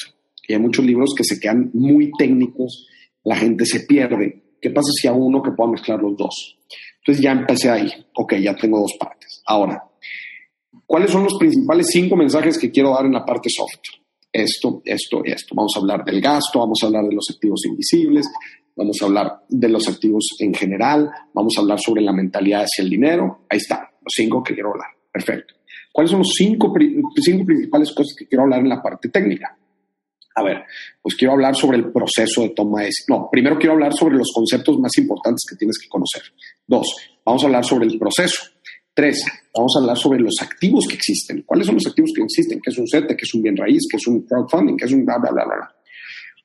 y hay muchos libros que se quedan muy técnicos, la gente se pierde. ¿Qué pasa si hago uno que pueda mezclar los dos? Entonces ya empecé ahí. Ok, ya tengo dos partes. Ahora, ¿cuáles son los principales cinco mensajes que quiero dar en la parte soft? Esto, esto, esto. Vamos a hablar del gasto, vamos a hablar de los activos invisibles, vamos a hablar de los activos en general, vamos a hablar sobre la mentalidad hacia el dinero. Ahí está, los cinco que quiero hablar. Perfecto. ¿Cuáles son los cinco, cinco principales cosas que quiero hablar en la parte técnica? A ver, pues quiero hablar sobre el proceso de toma de decisión. No, primero quiero hablar sobre los conceptos más importantes que tienes que conocer. Dos, vamos a hablar sobre el proceso. Tres, vamos a hablar sobre los activos que existen. ¿Cuáles son los activos que existen? ¿Qué es un CETE? ¿Qué es un bien raíz? ¿Qué es un crowdfunding? ¿Qué es un bla, bla, bla, bla?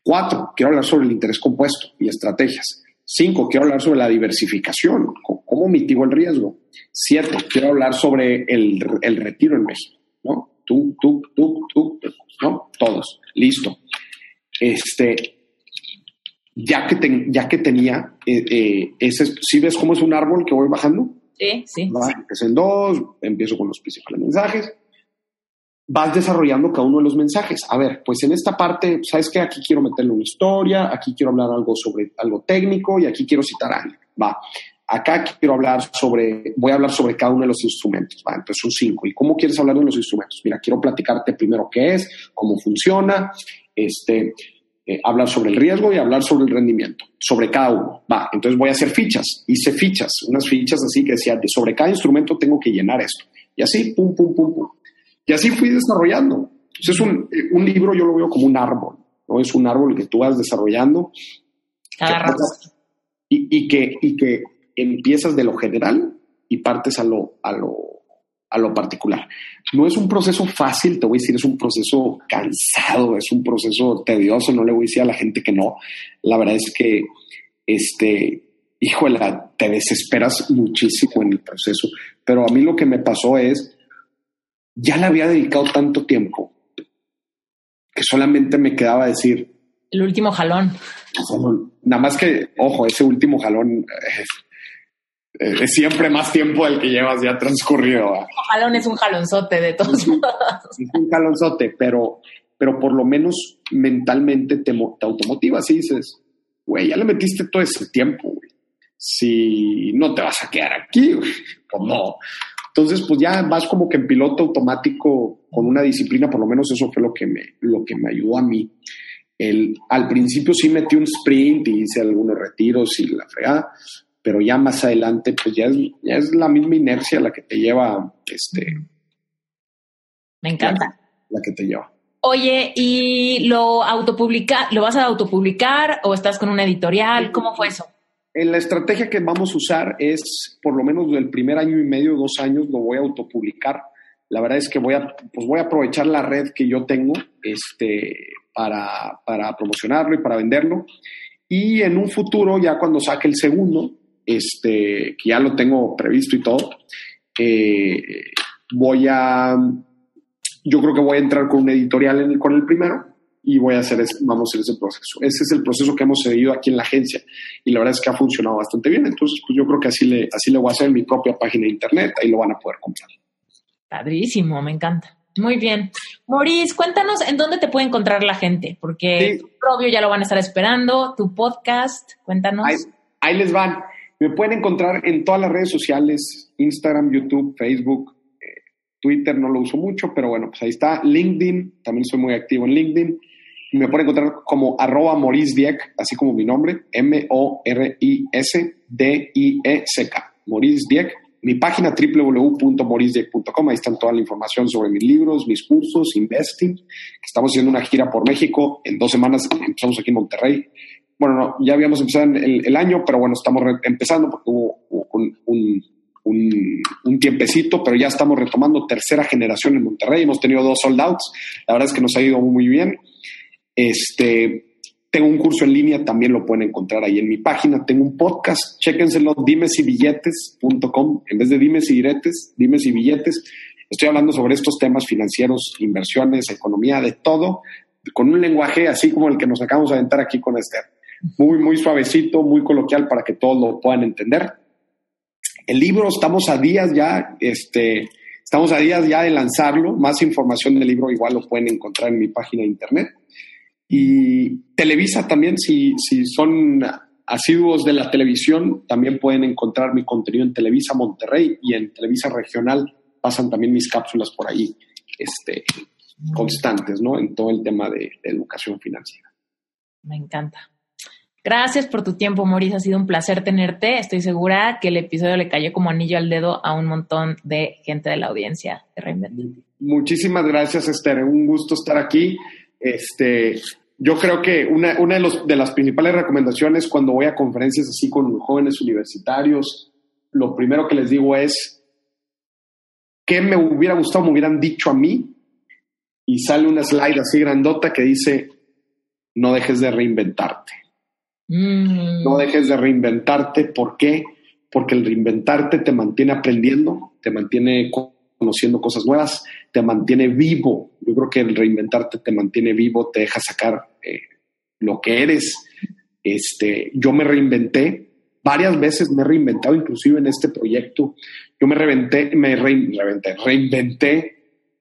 Cuatro, quiero hablar sobre el interés compuesto y estrategias. Cinco, quiero hablar sobre la diversificación. ¿Cómo, mitigo el riesgo? Siete, quiero hablar sobre el, el retiro en México. ¿no? Tú, tú, tú, tú, ¿no? Todos. Listo. Este, ya que, ten- ya que tenía eh, eh, ese, si ves cómo es un árbol que voy bajando? Sí, sí. Empiezo en dos, empiezo con los principales mensajes. Vas desarrollando cada uno de los mensajes. A ver, pues en esta parte, ¿sabes qué? Aquí quiero meterle una historia, aquí quiero hablar algo sobre algo técnico y aquí quiero citar a alguien. Va. Acá quiero hablar sobre, voy a hablar sobre cada uno de los instrumentos. Va. Entonces son cinco. ¿Y cómo quieres hablar de los instrumentos? Mira, quiero platicarte primero qué es, cómo funciona, este, eh, hablar sobre el riesgo y hablar sobre el rendimiento, sobre cada uno. Va, entonces voy a hacer fichas. Hice fichas, unas fichas así que decía, de sobre cada instrumento tengo que llenar esto. Y así, pum, pum, pum, pum. Y así fui desarrollando. Entonces, un, eh, un libro yo lo veo como un árbol, ¿no? Es un árbol que tú vas desarrollando Cada y, y que, y que empiezas de lo general y partes a lo, a lo, a lo particular. No es un proceso fácil, te voy a decir, es un proceso cansado, es un proceso tedioso, no le voy a decir a la gente que no. La verdad es que, este, híjole, te desesperas muchísimo en el proceso, pero a mí lo que me pasó es, ya le había dedicado tanto tiempo que solamente me quedaba decir, El último jalón. Nada más que, ojo, ese último jalón es, es siempre más tiempo del que llevas ya transcurrido. ¿va? El jalón es un jalonzote de todos modos. Es un jalonzote, pero, pero por lo menos mentalmente te, te automotivas y dices, güey, ya le metiste todo ese tiempo, güey. Si no te vas a quedar aquí, güey, pues no. Entonces, pues ya vas como que en piloto automático con una disciplina, por lo menos eso fue lo que me, lo que me ayudó a mí. El, al principio sí metí un sprint y hice algunos retiros y la fregada, pero ya más adelante, pues ya es, ya es la misma inercia la que te lleva, este... Me encanta. La, que te lleva. Oye, ¿y lo autopublica, lo vas a autopublicar o estás con una editorial? ¿Cómo fue eso? En la estrategia que vamos a usar es, por lo menos del primer año y medio, dos años, lo voy a autopublicar. La verdad es que voy a, pues voy a aprovechar la red que yo tengo este, para, para promocionarlo y para venderlo. Y en un futuro, ya cuando saque el segundo, este, que ya lo tengo previsto y todo, eh, voy a, yo creo que voy a entrar con un editorial en con el primero y voy a hacer, vamos a hacer ese proceso. Ese es el proceso que hemos seguido aquí en la agencia y la verdad es que ha funcionado bastante bien. Entonces, pues yo creo que así le, así le voy a hacer en mi propia página de internet, ahí lo van a poder comprar. Padrísimo, me encanta. Muy bien. Maurice, cuéntanos en dónde te puede encontrar la gente, porque sí. obvio ya lo van a estar esperando, tu podcast, cuéntanos. Ahí, les van. Me pueden encontrar en todas las redes sociales, Instagram, YouTube, Facebook, eh, Twitter no lo uso mucho, pero bueno, pues ahí está. LinkedIn, también soy muy activo en LinkedIn. Me pueden encontrar como arroba Maurice Dieck, así como mi nombre, M-O-R-I-S-D-I-E-C-K, Maurice Dieck mi página www.morisdieck.com, ahí están toda la información sobre mis libros, mis cursos, Investing, estamos haciendo una gira por México, en dos semanas empezamos aquí en Monterrey. Bueno, no, ya habíamos empezado el, el año, pero bueno, estamos empezando porque hubo, un, tiempecito, pero ya estamos retomando tercera generación en Monterrey, hemos tenido dos sold la verdad es que nos ha ido muy bien. Este, tengo un curso en línea, también lo pueden encontrar ahí en mi página. Tengo un podcast, chéquenselo, dimesybilletes.com. En vez de dimes y diretes, dimes y billetes. Estoy hablando sobre estos temas financieros, inversiones, economía, de todo, con un lenguaje así como el que nos acabamos de aventar aquí con Esther. Muy, muy suavecito, muy coloquial para que todos lo puedan entender. El libro, estamos a días ya, este, estamos a días ya de lanzarlo. Más información del libro igual lo pueden encontrar en mi página de internet. Y Televisa también, si, si son asiduos de la televisión, también pueden encontrar mi contenido en Televisa Monterrey y en Televisa Regional. Pasan también mis cápsulas por ahí, este, constantes, ¿no? En todo el tema de, de educación financiera. Me encanta. Gracias por tu tiempo, Maurice. Ha sido un placer tenerte. Estoy segura que el episodio le cayó como anillo al dedo a un montón de gente de la audiencia de Reinventate. Muchísimas gracias, Esther. Un gusto estar aquí. Este, yo creo que una, una de, los, de las principales recomendaciones cuando voy a conferencias así con jóvenes universitarios, lo primero que les digo es, ¿qué me hubiera gustado, me hubieran dicho a mí? Y sale una slide así grandota que dice, no dejes de reinventarte. Mm. No dejes de reinventarte. ¿Por qué? Porque el reinventarte te mantiene aprendiendo, te mantiene conociendo cosas nuevas, te mantiene vivo. Yo creo que el reinventarte te mantiene vivo, te deja sacar eh, lo que eres. Este, yo me reinventé, varias veces me he reinventado, inclusive en este proyecto. Yo me reinventé, me reinventé, reinventé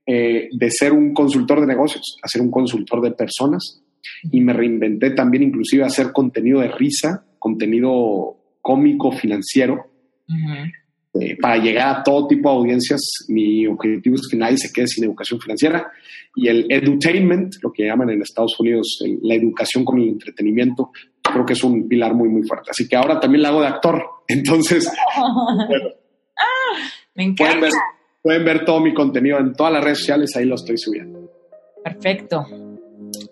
eh, de ser un consultor de negocios a ser un consultor de personas y me reinventé también inclusive a hacer contenido de risa, contenido cómico, financiero. Uh -huh. Eh, para llegar a todo tipo de audiencias, mi objetivo es que nadie se quede sin educación financiera. Y el edutainment, lo que llaman en Estados Unidos el, la educación con el entretenimiento, creo que es un pilar muy, muy fuerte. Así que ahora también la hago de actor. Entonces, bueno, ah, me encanta. Pueden ver, pueden ver todo mi contenido en todas las redes sociales, ahí lo estoy subiendo. Perfecto.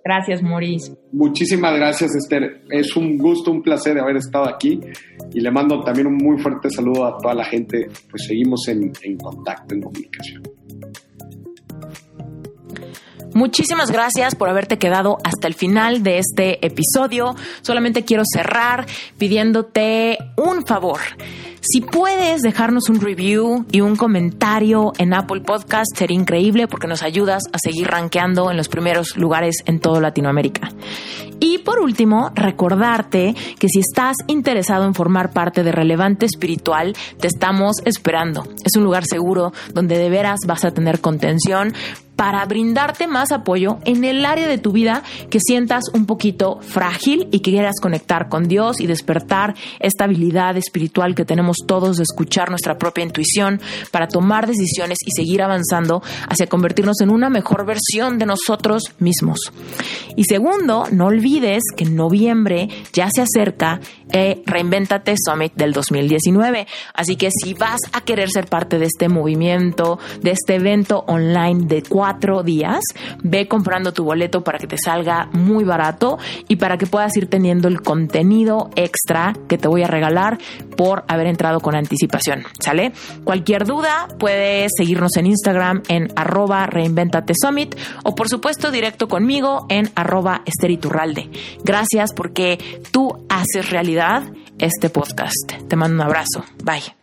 Gracias, Maurice. Muchísimas gracias, Esther. Es un gusto, un placer haber estado aquí y le mando también un muy fuerte saludo a toda la gente. Pues seguimos en, en contacto, en comunicación. Muchísimas gracias por haberte quedado hasta el final de este episodio. Solamente quiero cerrar pidiéndote un favor. Si puedes dejarnos un review y un comentario en Apple Podcast, sería increíble porque nos ayudas a seguir rankeando en los primeros lugares en toda Latinoamérica. Y por último, recordarte que si estás interesado en formar parte de Relevante Espiritual, te estamos esperando. Es un lugar seguro donde de veras vas a tener contención para brindarte más apoyo en el área de tu vida que sientas un poquito frágil y que quieras conectar con Dios y despertar esta habilidad espiritual que tenemos todos escuchar nuestra propia intuición para tomar decisiones y seguir avanzando hacia convertirnos en una mejor versión de nosotros mismos. Y segundo, no olvides que en noviembre ya se acerca eh, Reinventate Summit del 2019. Así que si vas a querer ser parte de este movimiento, de este evento online de cuatro días, ve comprando tu boleto para que te salga muy barato y para que puedas ir teniendo el contenido extra que te voy a regalar por haber entrado con anticipación. ¿Sale? Cualquier duda, puedes seguirnos en Instagram en arroba reinventate summit o por supuesto directo conmigo en arroba esteriturralde. Gracias porque tú haces realidad este podcast. Te mando un abrazo. Bye.